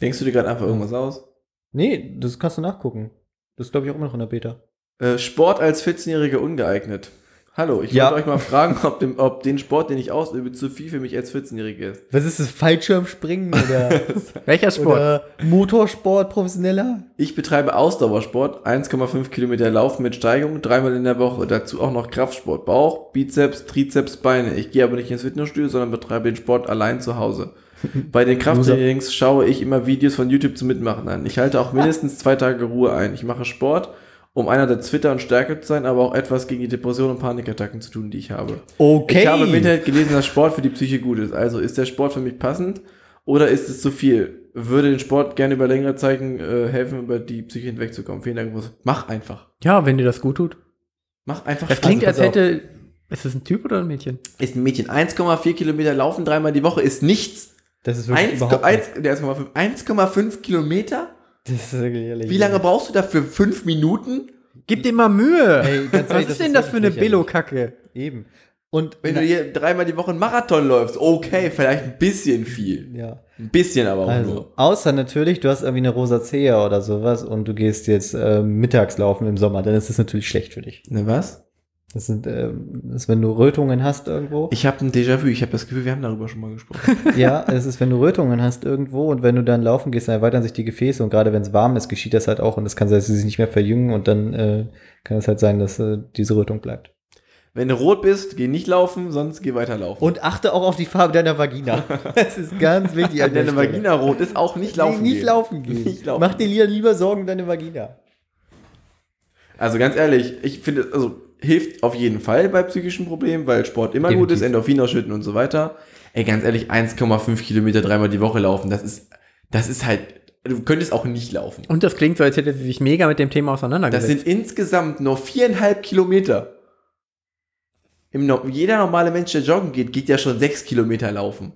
Denkst du dir gerade einfach irgendwas aus? nee, das kannst du nachgucken. Das ist, glaube ich, auch immer noch in der Beta. Äh, Sport als 14-Jähriger ungeeignet. Hallo, ich Ja. wollte euch mal fragen, ob, dem, ob den Sport, den ich ausübe, zu viel für mich als 14-Jähriger ist. Was ist das? Fallschirmspringen oder, Welcher Sport? oder Motorsport professioneller? Ich betreibe Ausdauersport, 1,5 Kilometer Laufen mit Steigung, dreimal in der Woche. Dazu auch noch Kraftsport, Bauch, Bizeps, Trizeps, Beine. Ich gehe aber nicht ins Fitnessstudio, sondern betreibe den Sport allein zu Hause. Bei den Krafttrainings schaue ich immer Videos von YouTube zum Mitmachen an. Ich halte auch mindestens zwei Tage Ruhe ein. Ich mache Sport, um einerseits fitter und stärker zu sein, aber auch etwas gegen die Depression und Panikattacken zu tun, die ich habe. Okay. Ich habe im Internet gelesen, dass Sport für die Psyche gut ist. Also ist der Sport für mich passend oder ist es zu viel? Würde den Sport gerne über längere Zeiten äh, helfen, über die Psyche hinwegzukommen. Vielen Dank. Urs. Mach einfach. Ja, wenn dir das gut tut. Mach einfach. Das Spaß. klingt, als hätte. Ist das ein Typ oder ein Mädchen? Ist ein Mädchen. 1,4 Kilometer laufen dreimal die Woche ist nichts. Das ist wirklich 1, überhaupt 1, der 1,5 1,5 Kilometer? Das ist wirklich ehrlich. Wie lange brauchst du dafür? Fünf Minuten? Gib dir mal Mühe. Ey, ganz Was ehrlich, ist denn das für eine. Billo-Kacke? Eben. Und Wenn du hier dreimal die Woche einen Marathon läufst, okay, vielleicht ein bisschen viel. ja. Ein bisschen aber auch Also, nur. außer natürlich, du hast irgendwie eine Rosacea oder sowas und du gehst jetzt ähm, mittags laufen im Sommer, dann ist das natürlich schlecht für dich. Ne, was? Das sind, ähm, das ist, wenn du Rötungen hast irgendwo. Ich habe ein Déjà-vu. Ich habe das Gefühl, wir haben darüber schon mal gesprochen. ja, es ist, wenn du Rötungen hast irgendwo und wenn du dann laufen gehst, dann erweitern sich die Gefäße und gerade wenn es warm ist, geschieht das halt auch und es kann sein, dass sie sich nicht mehr verjüngen und dann äh, kann es halt sein, dass äh, diese Rötung bleibt. Wenn du rot bist, geh nicht laufen, sonst geh weiter laufen. Und achte auch auf die Farbe deiner Vagina. Das ist ganz wichtig. wenn deine Stelle. Vagina rot ist, auch nicht laufen nee, nicht gehen. laufen gehen. Nicht laufen Mach dir lieber, lieber Sorgen um deine Vagina. Also ganz ehrlich, ich finde, also hilft auf jeden Fall bei psychischen Problemen, weil Sport immer gut Definitiv. ist, Endorphin ausschütten und so weiter. Ey, ganz ehrlich, 1,5 Kilometer dreimal die Woche laufen, das ist, das ist halt, du könntest auch nicht laufen. Und das klingt so, als hätte sie sich mega mit dem Thema Das auseinandergesetzt. sind insgesamt nur viereinhalb Kilometer. Im, No- jeder normale Mensch, der joggen geht, geht ja schon sechs Kilometer laufen.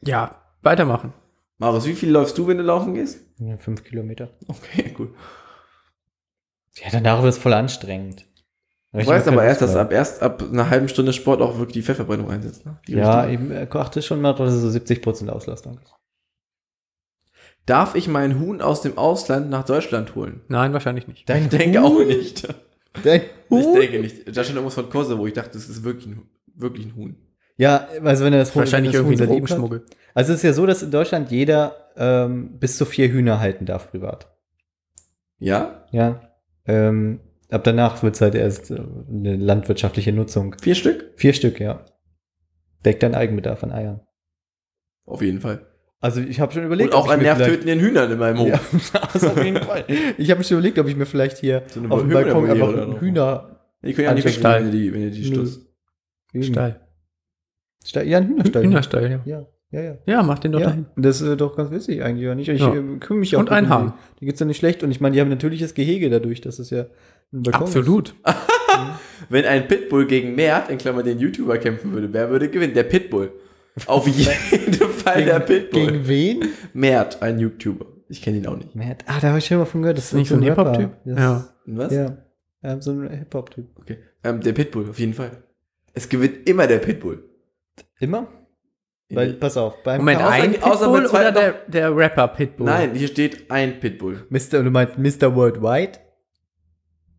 ja, weitermachen. Marius, wie viel läufst du, wenn du laufen gehst? Fünf Kilometer. Okay, gut. Ja, danach wird es voll anstrengend. Du weißt aber erst, dass ab erst ab einer halben Stunde Sport auch wirklich die Fettverbrennung einsetzt. Ne? Die Ja, richtige. eben, äh, achte schon mal, dass es so 70% Auslastung ist. Darf ich mein Huhn aus dem Ausland nach Deutschland holen? Nein, wahrscheinlich nicht. Dein Ich denke Huhn? auch nicht. Dein Ich Huhn? denke nicht. Da stand irgendwas von Kosovo. Ich dachte, das ist wirklich ein, wirklich ein Huhn. Ja, also wenn er das Huhn- Wahrscheinlich das irgendwie Huhn. Drogenschmuggel. Also es ist ja so, dass in Deutschland jeder ähm, bis zu vier Hühner halten darf privat. Ja? Ja. Ähm, ab danach wird es halt erst äh, eine landwirtschaftliche Nutzung. Vier Stück? Vier Stück, ja. Deckt deinen Eigenbedarf an Eiern. Auf jeden Fall. Also ich habe schon überlegt, Und auch an nervtötenden Hühnern in meinem Hof. Ja, das auf jeden Fall. Ich habe schon überlegt, ob ich mir vielleicht hier So eine auf dem Balkon einfach. Hühner. Die können ja nicht Stall. wegstellen, wenn ihr die, wenn ihr die stutzt. Stall. Stall. Ja, ein Hühnerstall. Hühnerstall, ja. Ja, ja, ja. Ja, mach den doch ja, dahin. das ist doch ganz witzig eigentlich, oder nicht? Ich Ja. äh, kümmere mich auch Und ein darum, Hahn. Die, die geht's ja nicht schlecht. Und ich meine, die haben natürliches Gehege dadurch, dass es ja ein Balkon Absolut. Wenn ein Pitbull gegen Mert, in Klammern den YouTuber, kämpfen würde, wer würde gewinnen? Der Pitbull. Auf jeden Fall der ist. Pitbull. Gegen wen? Mert, ein YouTuber. Ich kenne ihn auch nicht. Matt. Ah, da habe ich schon mal von gehört. Das Ist nicht so ein. Hip-Hop-Typ? Ja. Was? Ja. ja, so ein Hip-Hop-Typ. Okay. Ähm, der Pitbull, auf jeden Fall. Es gewinnt immer der Pitbull. Immer? Weil, pass auf, beim Moment, Außer- ein außer Pitbull oder der, der Rapper Pitbull? Nein, hier steht ein Pitbull. Mr. Du meinst Mr. Worldwide?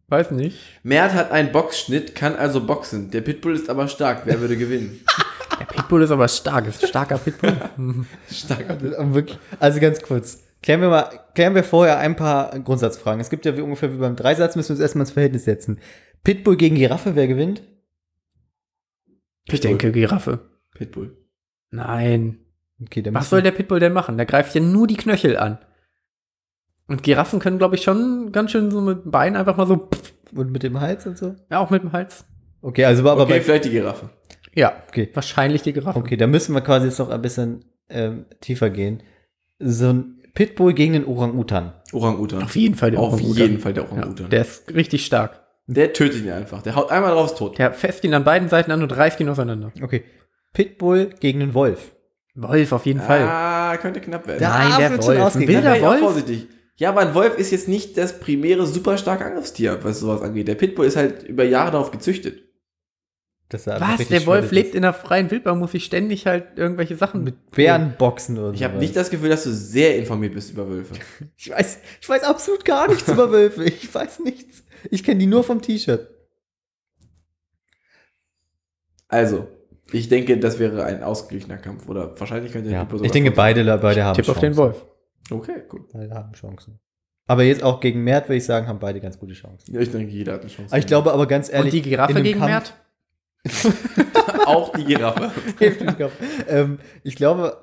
Weiß nicht. Mert hat einen Boxschnitt, kann also boxen. Der Pitbull ist aber stark. Wer würde gewinnen? Der Pitbull ist aber stark. Ist ein starker Pitbull. Starker Also, wirklich, also ganz kurz. Klären wir mal, klären wir vorher ein paar Grundsatzfragen. Es gibt ja wie ungefähr wie beim Dreisatz, müssen wir uns erstmal ins Verhältnis setzen. Pitbull gegen Giraffe, wer gewinnt? ich denke Giraffe. Pitbull. Nein. Okay, Was soll der Pitbull denn machen? Der greift ja nur die Knöchel an. Und Giraffen können, glaube ich, schon ganz schön so mit dem Bein einfach mal so. pff, Und mit dem Hals und so? Ja, auch mit dem Hals. Okay, also aber Okay, bei, vielleicht die Giraffe. Ja, okay. wahrscheinlich die Giraffe. Okay, da müssen wir quasi jetzt noch ein bisschen ähm, tiefer gehen. So ein Pitbull gegen den Orang-Utan. Orang-Utan. Auf jeden Fall der Auf Orang-Utan. jeden Fall der Ja, Orang-Utan. der ist richtig stark. der tötet ihn einfach. Der haut einmal drauf ist tot. Der fässt ihn an beiden Seiten an und reißt ihn auseinander. Okay. Pitbull gegen den Wolf. Wolf, auf jeden Fall. Ah, Ah, könnte knapp werden. Der Nein, Arsch der wird schon Wolf. Ein wilder Wolf? vorsichtig. Ja, aber ein Wolf ist jetzt nicht das primäre super starke Angriffstier, was sowas angeht. Der Pitbull ist halt über Jahre darauf gezüchtet. Was? Der Wolf lebt ist. in der freien Wildbahn, muss ich ständig halt irgendwelche Sachen mit Bärenboxen oder Ich habe nicht das Gefühl, dass du sehr informiert bist über Wölfe. Ich weiß, ich weiß absolut gar nichts über Wölfe. Ich weiß nichts. Ich kenne die nur vom T-Shirt. Also, ich denke, das wäre ein ausgeglichener Kampf. Oder wahrscheinlich könnte Ja, ich denke, beide, beide haben Tipp auf den. Wolf. Okay, gut. Beide haben Chancen. Aber jetzt auch gegen Mert, würde ich sagen, haben beide ganz gute Chancen. Ja, ich denke, jeder hat eine Chance. Aber ich glaube aber ganz ehrlich. Und die Giraffe gegen Kampf- Mert? auch die Giraffe. ähm, ich glaube,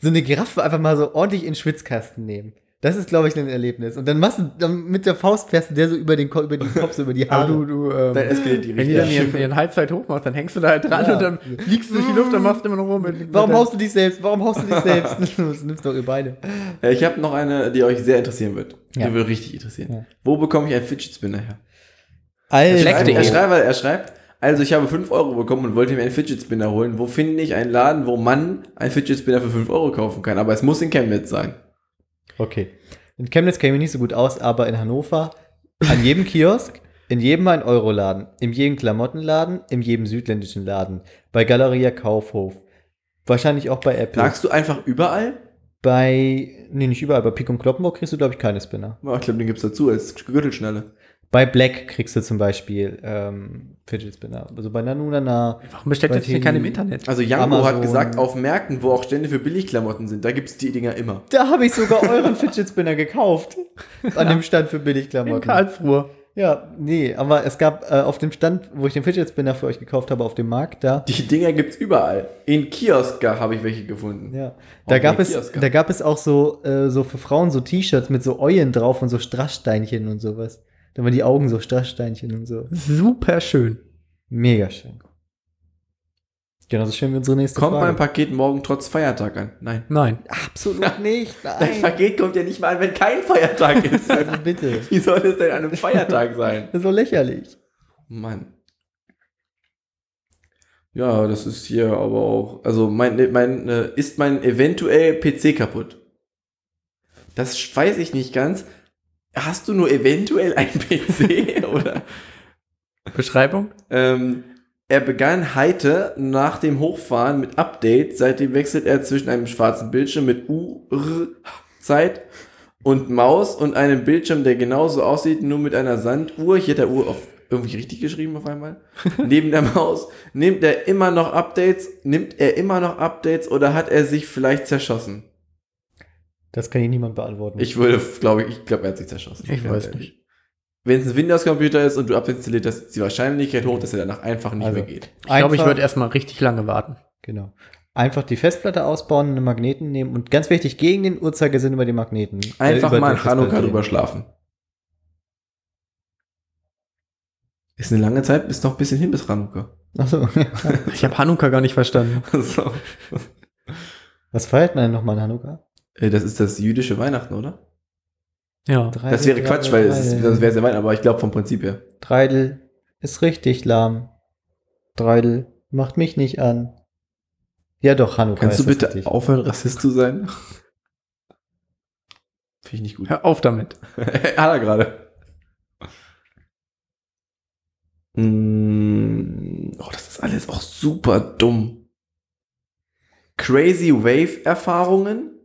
so eine Giraffe einfach mal so ordentlich in den Schwitzkasten nehmen. Das ist, glaube ich, ein Erlebnis. Und dann machst du dann mit der Faust fährst du der so über den, Ko über den Kopf, so über die Aber Haare. du, du, ähm, Dann eskaliert die wenn die dann ihren, ihren Halbzeit hochmachst, dann hängst du da halt dran Ja. und dann fliegst du durch die Luft und machst immer noch rum. Mit, Warum mit haust du dich selbst? Warum haust du dich selbst? das nimmst doch ihr beide. Ich habe noch eine, die euch sehr interessieren wird. Ja. Die wird richtig interessieren. Ja. Wo bekomme ich einen Fidget Spinner her? Alter. Er schreibt, Black.de. er, schreibt, er schreibt, also ich habe 5 Euro bekommen und wollte mir einen Fidget Spinner holen. Wo finde ich einen Laden, wo man einen Fidget Spinner für 5 Euro kaufen kann? Aber es muss in Chemnitz sein. Okay. In Chemnitz käme ich nicht so gut aus, aber in Hannover, an jedem Kiosk, in jedem 1-Euro-Laden, in jedem Klamottenladen, in jedem südländischen Laden, bei Galeria Kaufhof, wahrscheinlich auch bei Apple. Sagst du einfach überall? Bei, nee, nicht überall, bei Pik und Kloppenburg kriegst du, glaube ich, keine Spinner. Oh, ich glaube, den gibt's dazu als Gürtelschnalle. Bei Black kriegst du zum Beispiel ähm, Fidget Spinner. Also bei Nanunana. Warum bestellt das denn keiner im. Internet? Also Jango Amazon. hat gesagt, auf Märkten, wo auch Stände für Billigklamotten sind, da gibt's die Dinger immer. Da habe ich sogar euren Fidget Spinner gekauft. An dem Stand für In Billigklamotten. Karlsruhe. Ja, nee, aber es gab äh, auf dem Stand, wo ich den Fidget Spinner für euch gekauft habe, auf dem Markt, da. Die Dinger gibt's überall. In Kiosker habe ich welche gefunden. Ja. Da Auch gab, es, da gab es auch so, äh, so für Frauen so T-Shirts mit so Eulen drauf und so Strasssteinchen und sowas. Da waren die Augen so Strasssteinchen und so. Super schön. Mega schön. Genauso schön wie unsere nächste Kommt Frage. mein Paket morgen trotz Feiertag an? Nein. Nein. Absolut nicht, Dein nein. Paket kommt ja nicht mal an, wenn kein Feiertag ist. Also bitte. Wie soll es denn an einem Feiertag sein? Das ist so lächerlich. Mann. Ja, das ist hier aber auch. Also, mein, mein, äh, ist mein eventuell PC kaputt? Das weiß ich nicht ganz. Hast du nur eventuell einen PC? oder? Beschreibung? Ähm, er begann heute nach dem Hochfahren mit Update. Seitdem wechselt er zwischen einem schwarzen Bildschirm mit U-Zeit und Maus und einem Bildschirm, der genauso aussieht, nur mit einer Sanduhr. Hier hat der Uhr auf irgendwie richtig geschrieben auf einmal. Neben der Maus. Nimmt er immer noch Updates? Nimmt er immer noch Updates oder hat er sich vielleicht zerschossen? Das kann ich niemand beantworten. Ich würde, glaube ich, ich glaube, er hat sich zerschossen. Ich weiß nicht. Wenn es ein Windows-Computer ist und du hast, ist die Wahrscheinlichkeit hoch, dass er danach einfach nicht Also, mehr geht. Ich glaube, ich würde erstmal richtig lange warten. Genau. Einfach die Festplatte ausbauen, einen Magneten nehmen und ganz wichtig, gegen den Uhrzeigersinn über die Magneten. äh, Einfach über mal in Hanukkah drüber schlafen. Ist eine lange Zeit, ist noch ein bisschen hin bis Hanukkah. Achso, ja. Ich habe Hanukkah gar nicht verstanden. so. Was feiert man denn nochmal in Hanukkah? Äh, Das ist das jüdische Weihnachten, oder? Ja. Drei- Das wäre Quatsch, weil es ist, das wäre sehr Weihnachten, aber ich glaube vom Prinzip her. Dreidel ist richtig lahm. Dreidel macht mich nicht an. Ja doch, Hanukkah Kannst du bitte richtig. aufhören, Rassist zu sein? Finde ich nicht gut. Hör auf damit. Hat er gerade. Mm, Oh, das ist alles auch super dumm. Crazy Wave-Erfahrungen?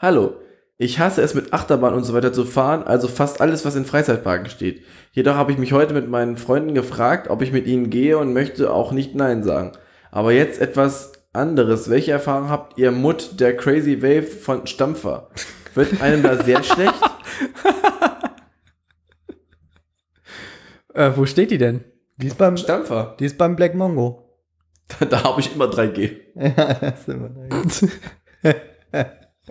Hallo, ich hasse es mit Achterbahn und so weiter zu fahren, also fast alles, was in Freizeitparken steht. Jedoch habe ich mich heute mit meinen Freunden gefragt, ob ich mit ihnen gehe und möchte auch nicht Nein sagen. Aber jetzt etwas anderes. Welche Erfahrung habt ihr Mut der Crazy Wave von Stampfer? Wird einem da sehr schlecht? Äh, wo steht die denn? Die ist beim, Stampfer. die ist beim Black Mongo. Da, da habe ich immer 3G. Ja, das ist immer nice.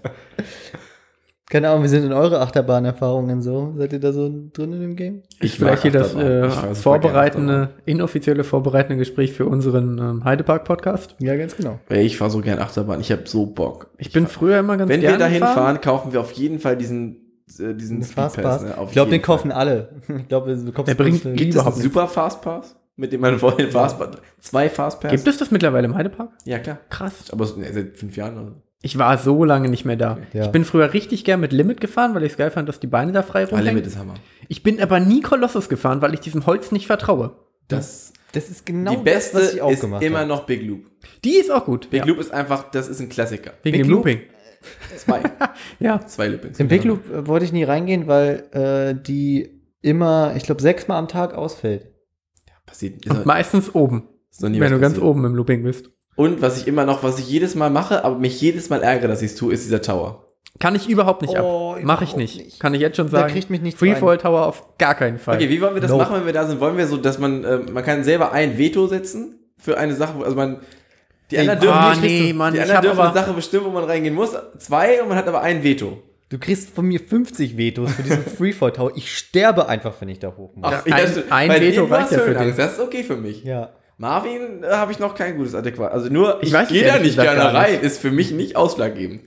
Keine Ahnung, wie sind denn eure Achterbahnerfahrungen so? Seid ihr da so drin in dem Game? Ich Vielleicht hier das äh, Ich vorbereitende, inoffizielle vorbereitende Gespräch für unseren ähm, Heidepark-Podcast. Ja, ganz genau. Ey, ich fahre so gern Achterbahn. Ich habe so Bock. Ich bin früher immer ganz Wenn wir dahin gefahren. fahren, kaufen wir auf jeden Fall diesen, äh, diesen. Fastpass. Ne? Ich glaube, den Fall. kaufen alle. Ich glaube, du bekommst Der bringt- Gibt es überhaupt einen super Fastpass? Mit dem man vorhin Fastpass, zwei Fastpass? Gibt es das mittlerweile im Heidepark? Ja, klar. Krass. Aber seit fünf Jahren oder so. Ich war so lange nicht mehr da. Ja. Ich bin früher richtig gern mit Limit gefahren, weil ich es geil fand, dass die Beine da frei Ah, Limit rumhängen. ist Hammer. Ich bin aber nie Kolossus gefahren, weil ich diesem Holz nicht vertraue. Das, Das ist genau die beste das, was ich auch ist gemacht immer habe. noch Big Loop. Die ist auch gut. Big ja. Loop ist einfach, das ist ein Klassiker. Wegen Big dem Loop? Looping. Zwei. Ja. Zwei Loopings. Im Big Loop äh, wollte ich nie reingehen, weil äh, die immer, ich glaube, sechsmal am Tag ausfällt. Passiert. Ist Und meistens oben. ist noch nie wenn du ganz passiert. oben im Looping bist. Und was ich immer noch, was ich jedes Mal mache, aber mich jedes Mal ärgere, dass ich es tue, ist dieser Tower. Kann ich überhaupt nicht Oh, ab. Mach ich nicht. nicht. Kann ich jetzt schon Da sagen. kriegt mich nichts Freefall Tower auf gar keinen Fall. Okay, wie wollen wir das Nope. machen, wenn wir da sind? Wollen wir so, dass man, äh, man kann selber ein Veto setzen für eine Sache, wo- also man, die anderen dürfen ah, nicht, nee, Mann, die ich anderen dürfen aber- eine Sache bestimmen, wo man reingehen muss. Zwei und man hat aber ein Veto. Du kriegst von mir 50 Vetos für diesen Freefall Tower. Ich sterbe einfach, wenn ich da hoch muss. Ach, ein- ein Veto reicht ja für dich. Das ist okay für mich. Ja. Marvin äh, habe ich noch kein gutes Adäquat. Also nur, Ich ich, gehe da nicht gerne rein, ist für mich nicht ausschlaggebend.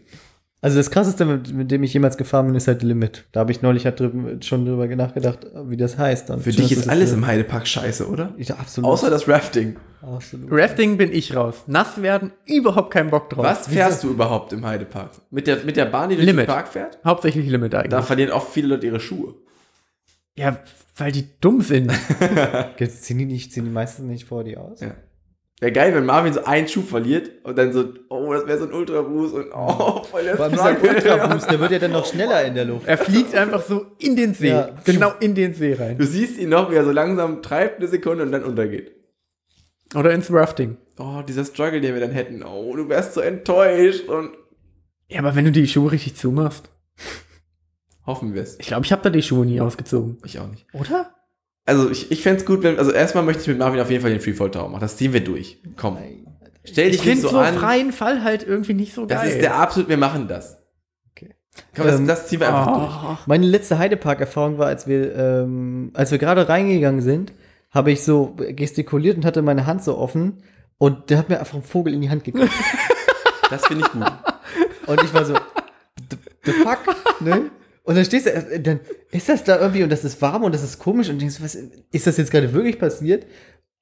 Also das krasseste, mit, mit dem ich jemals gefahren bin, ist halt Limit. Da habe ich neulich halt drüber, schon drüber nachgedacht, wie das heißt. Und Für dich ist das alles im Heidepark scheiße, oder? Ja, absolut. Außer das Rafting. absolut. Rafting bin ich raus. Nass werden, überhaupt keinen Bock drauf. Was fährst du überhaupt im Heidepark? Mit der, mit der Bahn, die durch Limit. den Park fährt? Hauptsächlich Limit eigentlich. Da verlieren oft viele Leute ihre Schuhe. ja, weil die dumm sind. Jetzt ziehen die nicht, ziehen die meisten nicht vor die aus. Ja. Wäre geil, wenn Marvin so einen Schuh verliert und dann so, oh, das wäre so ein Ultra-Boost und oh, voll der Vor allem. Ultra-Boost, der wird ja dann noch schneller in der Luft. er fliegt einfach so in den See. Ja. Genau in den See rein. Du siehst ihn noch, wie er so langsam treibt eine Sekunde und dann untergeht. Oder ins Rafting. Oh, dieser Struggle, den wir dann hätten. Oh, du wärst so enttäuscht und Ja, aber wenn du die Schuhe richtig zumachst. Hoffen wir es. Ich glaube, ich habe da die Schuhe nie ausgezogen. Ich auch nicht. Oder? Also ich, ich fände es gut, wenn, also erstmal möchte ich mit Marvin auf jeden Fall den Freefall Tower machen. Das ziehen wir durch. Komm. Stell dich Ich nicht finde so so an. freien Fall halt irgendwie nicht so Das geil. ist der absolut, wir machen das. Okay. Komm, das, Ähm, das ziehen wir einfach durch. oh. Meine letzte Heidepark-Erfahrung war, als wir, ähm, als wir gerade reingegangen sind, habe ich so gestikuliert und hatte meine Hand so offen und der hat mir einfach einen Vogel in die Hand gegeben. Das finde ich gut. Und ich war so, the, the fuck, ne? Und dann stehst du, äh, dann ist das da irgendwie und das ist warm und das ist komisch und denkst, was, ist das jetzt gerade wirklich passiert?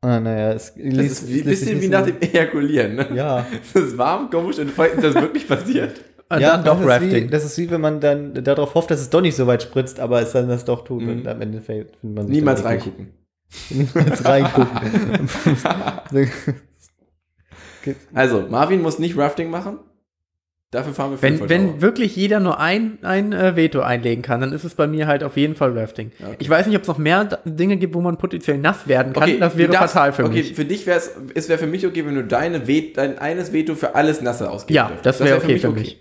Ah, naja, es Das ließ- ist wie, es ein bisschen wie nach dem Ejakulieren. Ne? Ja. Das ist warm, komisch und ist das wirklich passiert? Und ja, dann doch das ist Rafting. Wie, das ist wie wenn man dann darauf hofft, dass es doch nicht so weit spritzt, aber es dann das doch tut Mhm. und am Ende findet man sich Niemals reingucken. Niemals reingucken. Also, Marvin muss nicht Rafting machen. Dafür fahren wir Wenn, wenn wirklich jeder nur ein, ein äh, Veto einlegen kann, dann ist es bei mir halt auf jeden Fall Rafting. Okay. Ich weiß nicht, ob es noch mehr Dinge gibt, wo man potenziell nass werden kann. das du wäre darfst- fatal für okay, mich. für dich wäre es, es wäre für mich okay, wenn du deine Vet, dein eines Veto für alles Nasse ausgibst. Ja, das wäre okay für mich.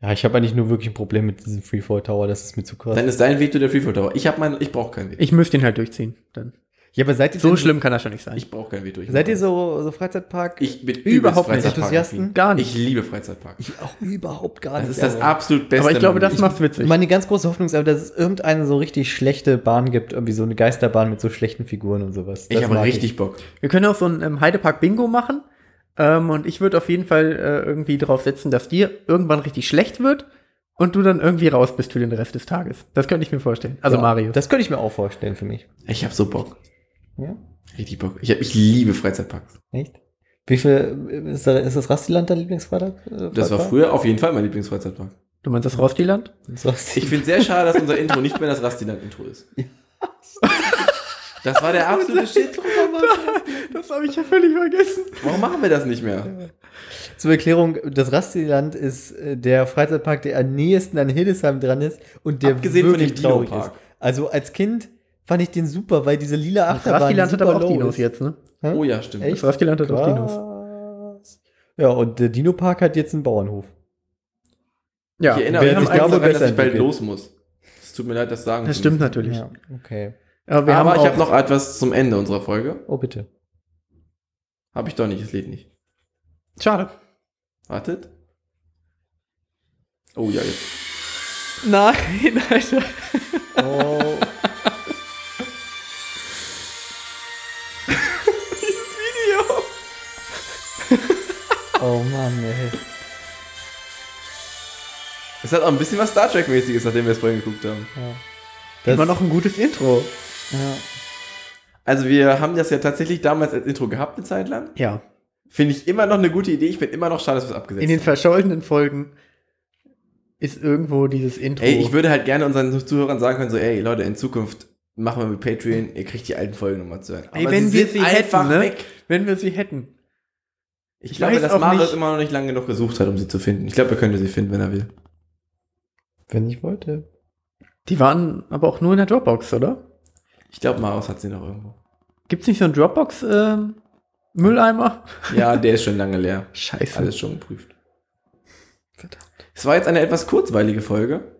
Ja, ich habe eigentlich nur wirklich ein Problem mit diesem Freefall Tower, das ist mir zu krass. Dann ist dein Veto der Freefall Tower. Ich habe mein, ich brauche kein Veto. Ich müsste ihn halt durchziehen. Dann. Ja, aber seid ihr So schlimm kann das schon nicht sein. Ich brauche kein Veto. Ich Seid ihr so, so Freizeitpark? Ich bin Überhaupt nicht. Enthusiasten? Gar nicht. Ich liebe Freizeitpark. Ich auch überhaupt gar Das nicht. ist das aber- absolut Beste. Aber ich glaube, das macht's witzig. Meine ganz große Hoffnung ist aber, dass es irgendeine so richtig schlechte Bahn gibt, irgendwie so eine Geisterbahn mit so schlechten Figuren und sowas. Leben. Ich Das habe richtig Bock. Wir können auch so ein ähm, Heidepark-Bingo machen. Ähm, und ich würde auf jeden Fall äh, irgendwie drauf setzen, dass dir irgendwann richtig schlecht wird und du dann irgendwie raus bist für den Rest des Tages. Das könnte ich mir vorstellen. Also Ja, Mario. Das könnte ich mir auch vorstellen für mich. Ich habe so Bock. Ja? Richtig Bock. Ich, ich liebe Freizeitparks. Echt? Wie viel ist, da, ist das Rastiland dein Lieblingsfreitag? Das war früher auf jeden Fall mein Lieblingsfreizeitpark. Du meinst das Rostiland? Ich finde sehr schade, dass unser Intro nicht mehr das Rastiland-Intro ist. Das war der absolute Shit. Das habe ich ja völlig vergessen. Warum machen wir das nicht mehr? Zur Erklärung, das Rastiland ist äh, der Freizeitpark, der am nächsten an Hildesheim dran ist und der Abgesehen von wirklich dem traurig ist. Also als Kind fand ich den super, weil diese lila Das Achterbahn Rostiland hat aber auch Dinos ist. jetzt, ne? Hä? Oh ja, stimmt. Echt? Das Rostiland hat auch Dinos. Ja, und der Dino-Park hat jetzt einen Bauernhof. Ja, Ich erinnere mich daran, dass ich bald entwickelt. los muss. Es tut mir leid, das sagen das stimmt müssen. natürlich. Ja, okay. Aber wir Aber haben ich auch, habe noch etwas zum Ende unserer Folge. Oh, bitte. Habe ich doch nicht, es lädt nicht. Schade. Wartet. Oh ja, jetzt. Nein, Alter. Oh Es hat auch ein bisschen was Star Trek-mäßiges, nachdem wir es vorhin geguckt haben. Ja. Das, Immer noch ein gutes Intro. ja. Also wir haben das ja tatsächlich damals als Intro gehabt, eine Zeit lang. Ja. Finde ich immer noch eine gute Idee. Ich bin immer noch schade, dass wir es abgesetzt In den haben. verschollenen Folgen ist irgendwo dieses Intro. Ey, ich würde halt gerne unseren Zuhörern sagen können, so, ey, Leute, in Zukunft machen wir mit Patreon, ihr kriegt die alten Folgen nochmal zu hören. Ey, wenn wir sie hätten, ne? weg. wenn wir sie hätten. Ich, Ich glaube, dass Marius immer noch nicht lange genug gesucht hat, um sie zu finden. Ich glaube, er könnte sie finden, wenn er will. Wenn ich wollte. Die waren aber auch nur in der Dropbox, oder? Ich glaube, Marius hat sie noch irgendwo. Gibt's nicht so einen Dropbox-Mülleimer? Ja, der ist schon lange leer. Scheiße. Alles schon geprüft. Es war jetzt eine etwas kurzweilige Folge.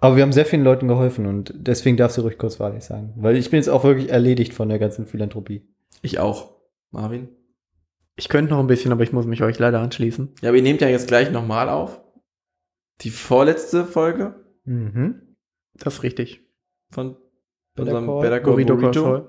Aber wir haben sehr vielen Leuten geholfen und deswegen darfst du ruhig kurzweilig sagen. Weil ich bin jetzt auch wirklich erledigt von der ganzen Philanthropie. Ich auch. Marvin? Ich könnte noch ein bisschen, aber ich muss mich euch leider anschließen. Ja, aber ihr nehmt ja jetzt gleich nochmal auf. Die vorletzte Folge Mhm. Das ist richtig. von Better unserem Call. Better Call Burrito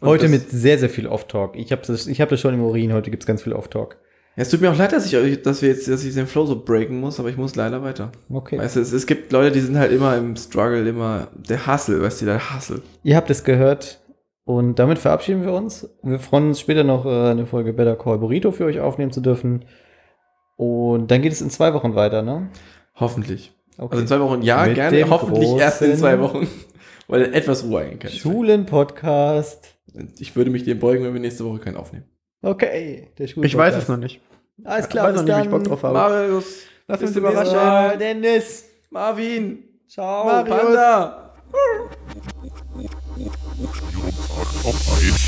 Heute mit sehr, sehr viel Off-Talk. Ich habe das, ich hab das schon im Urin, heute gibt's ganz viel Off-Talk. Ja, es tut mir auch leid, dass ich, euch- dass wir jetzt, dass ich den Flow so breaken muss, aber ich muss leider weiter. Okay. Weißt du, es, es gibt Leute, die sind halt immer im Struggle, immer der Hustle, weißt du, der Hustle. Ihr habt es gehört und damit verabschieden wir uns. Wir freuen uns später noch äh, eine Folge Better Call Burrito für euch aufnehmen zu dürfen. Und dann geht es in zwei Wochen weiter, ne? Hoffentlich. Okay. Also in zwei Wochen ja, Mit gerne. Hoffentlich erst in zwei Wochen. Weil dann etwas Ruhe eingekehrt ist. Schulen-Podcast. Ich würde mich dem beugen, wenn wir nächste Woche keinen aufnehmen. Okay. Der Ich weiß es noch nicht. Alles klar, weiß noch nicht, wie ich dann. Bock drauf habe. Marius, Lass uns überraschen. Mal. Dennis. Marvin, Ciao. Panda. Auf ein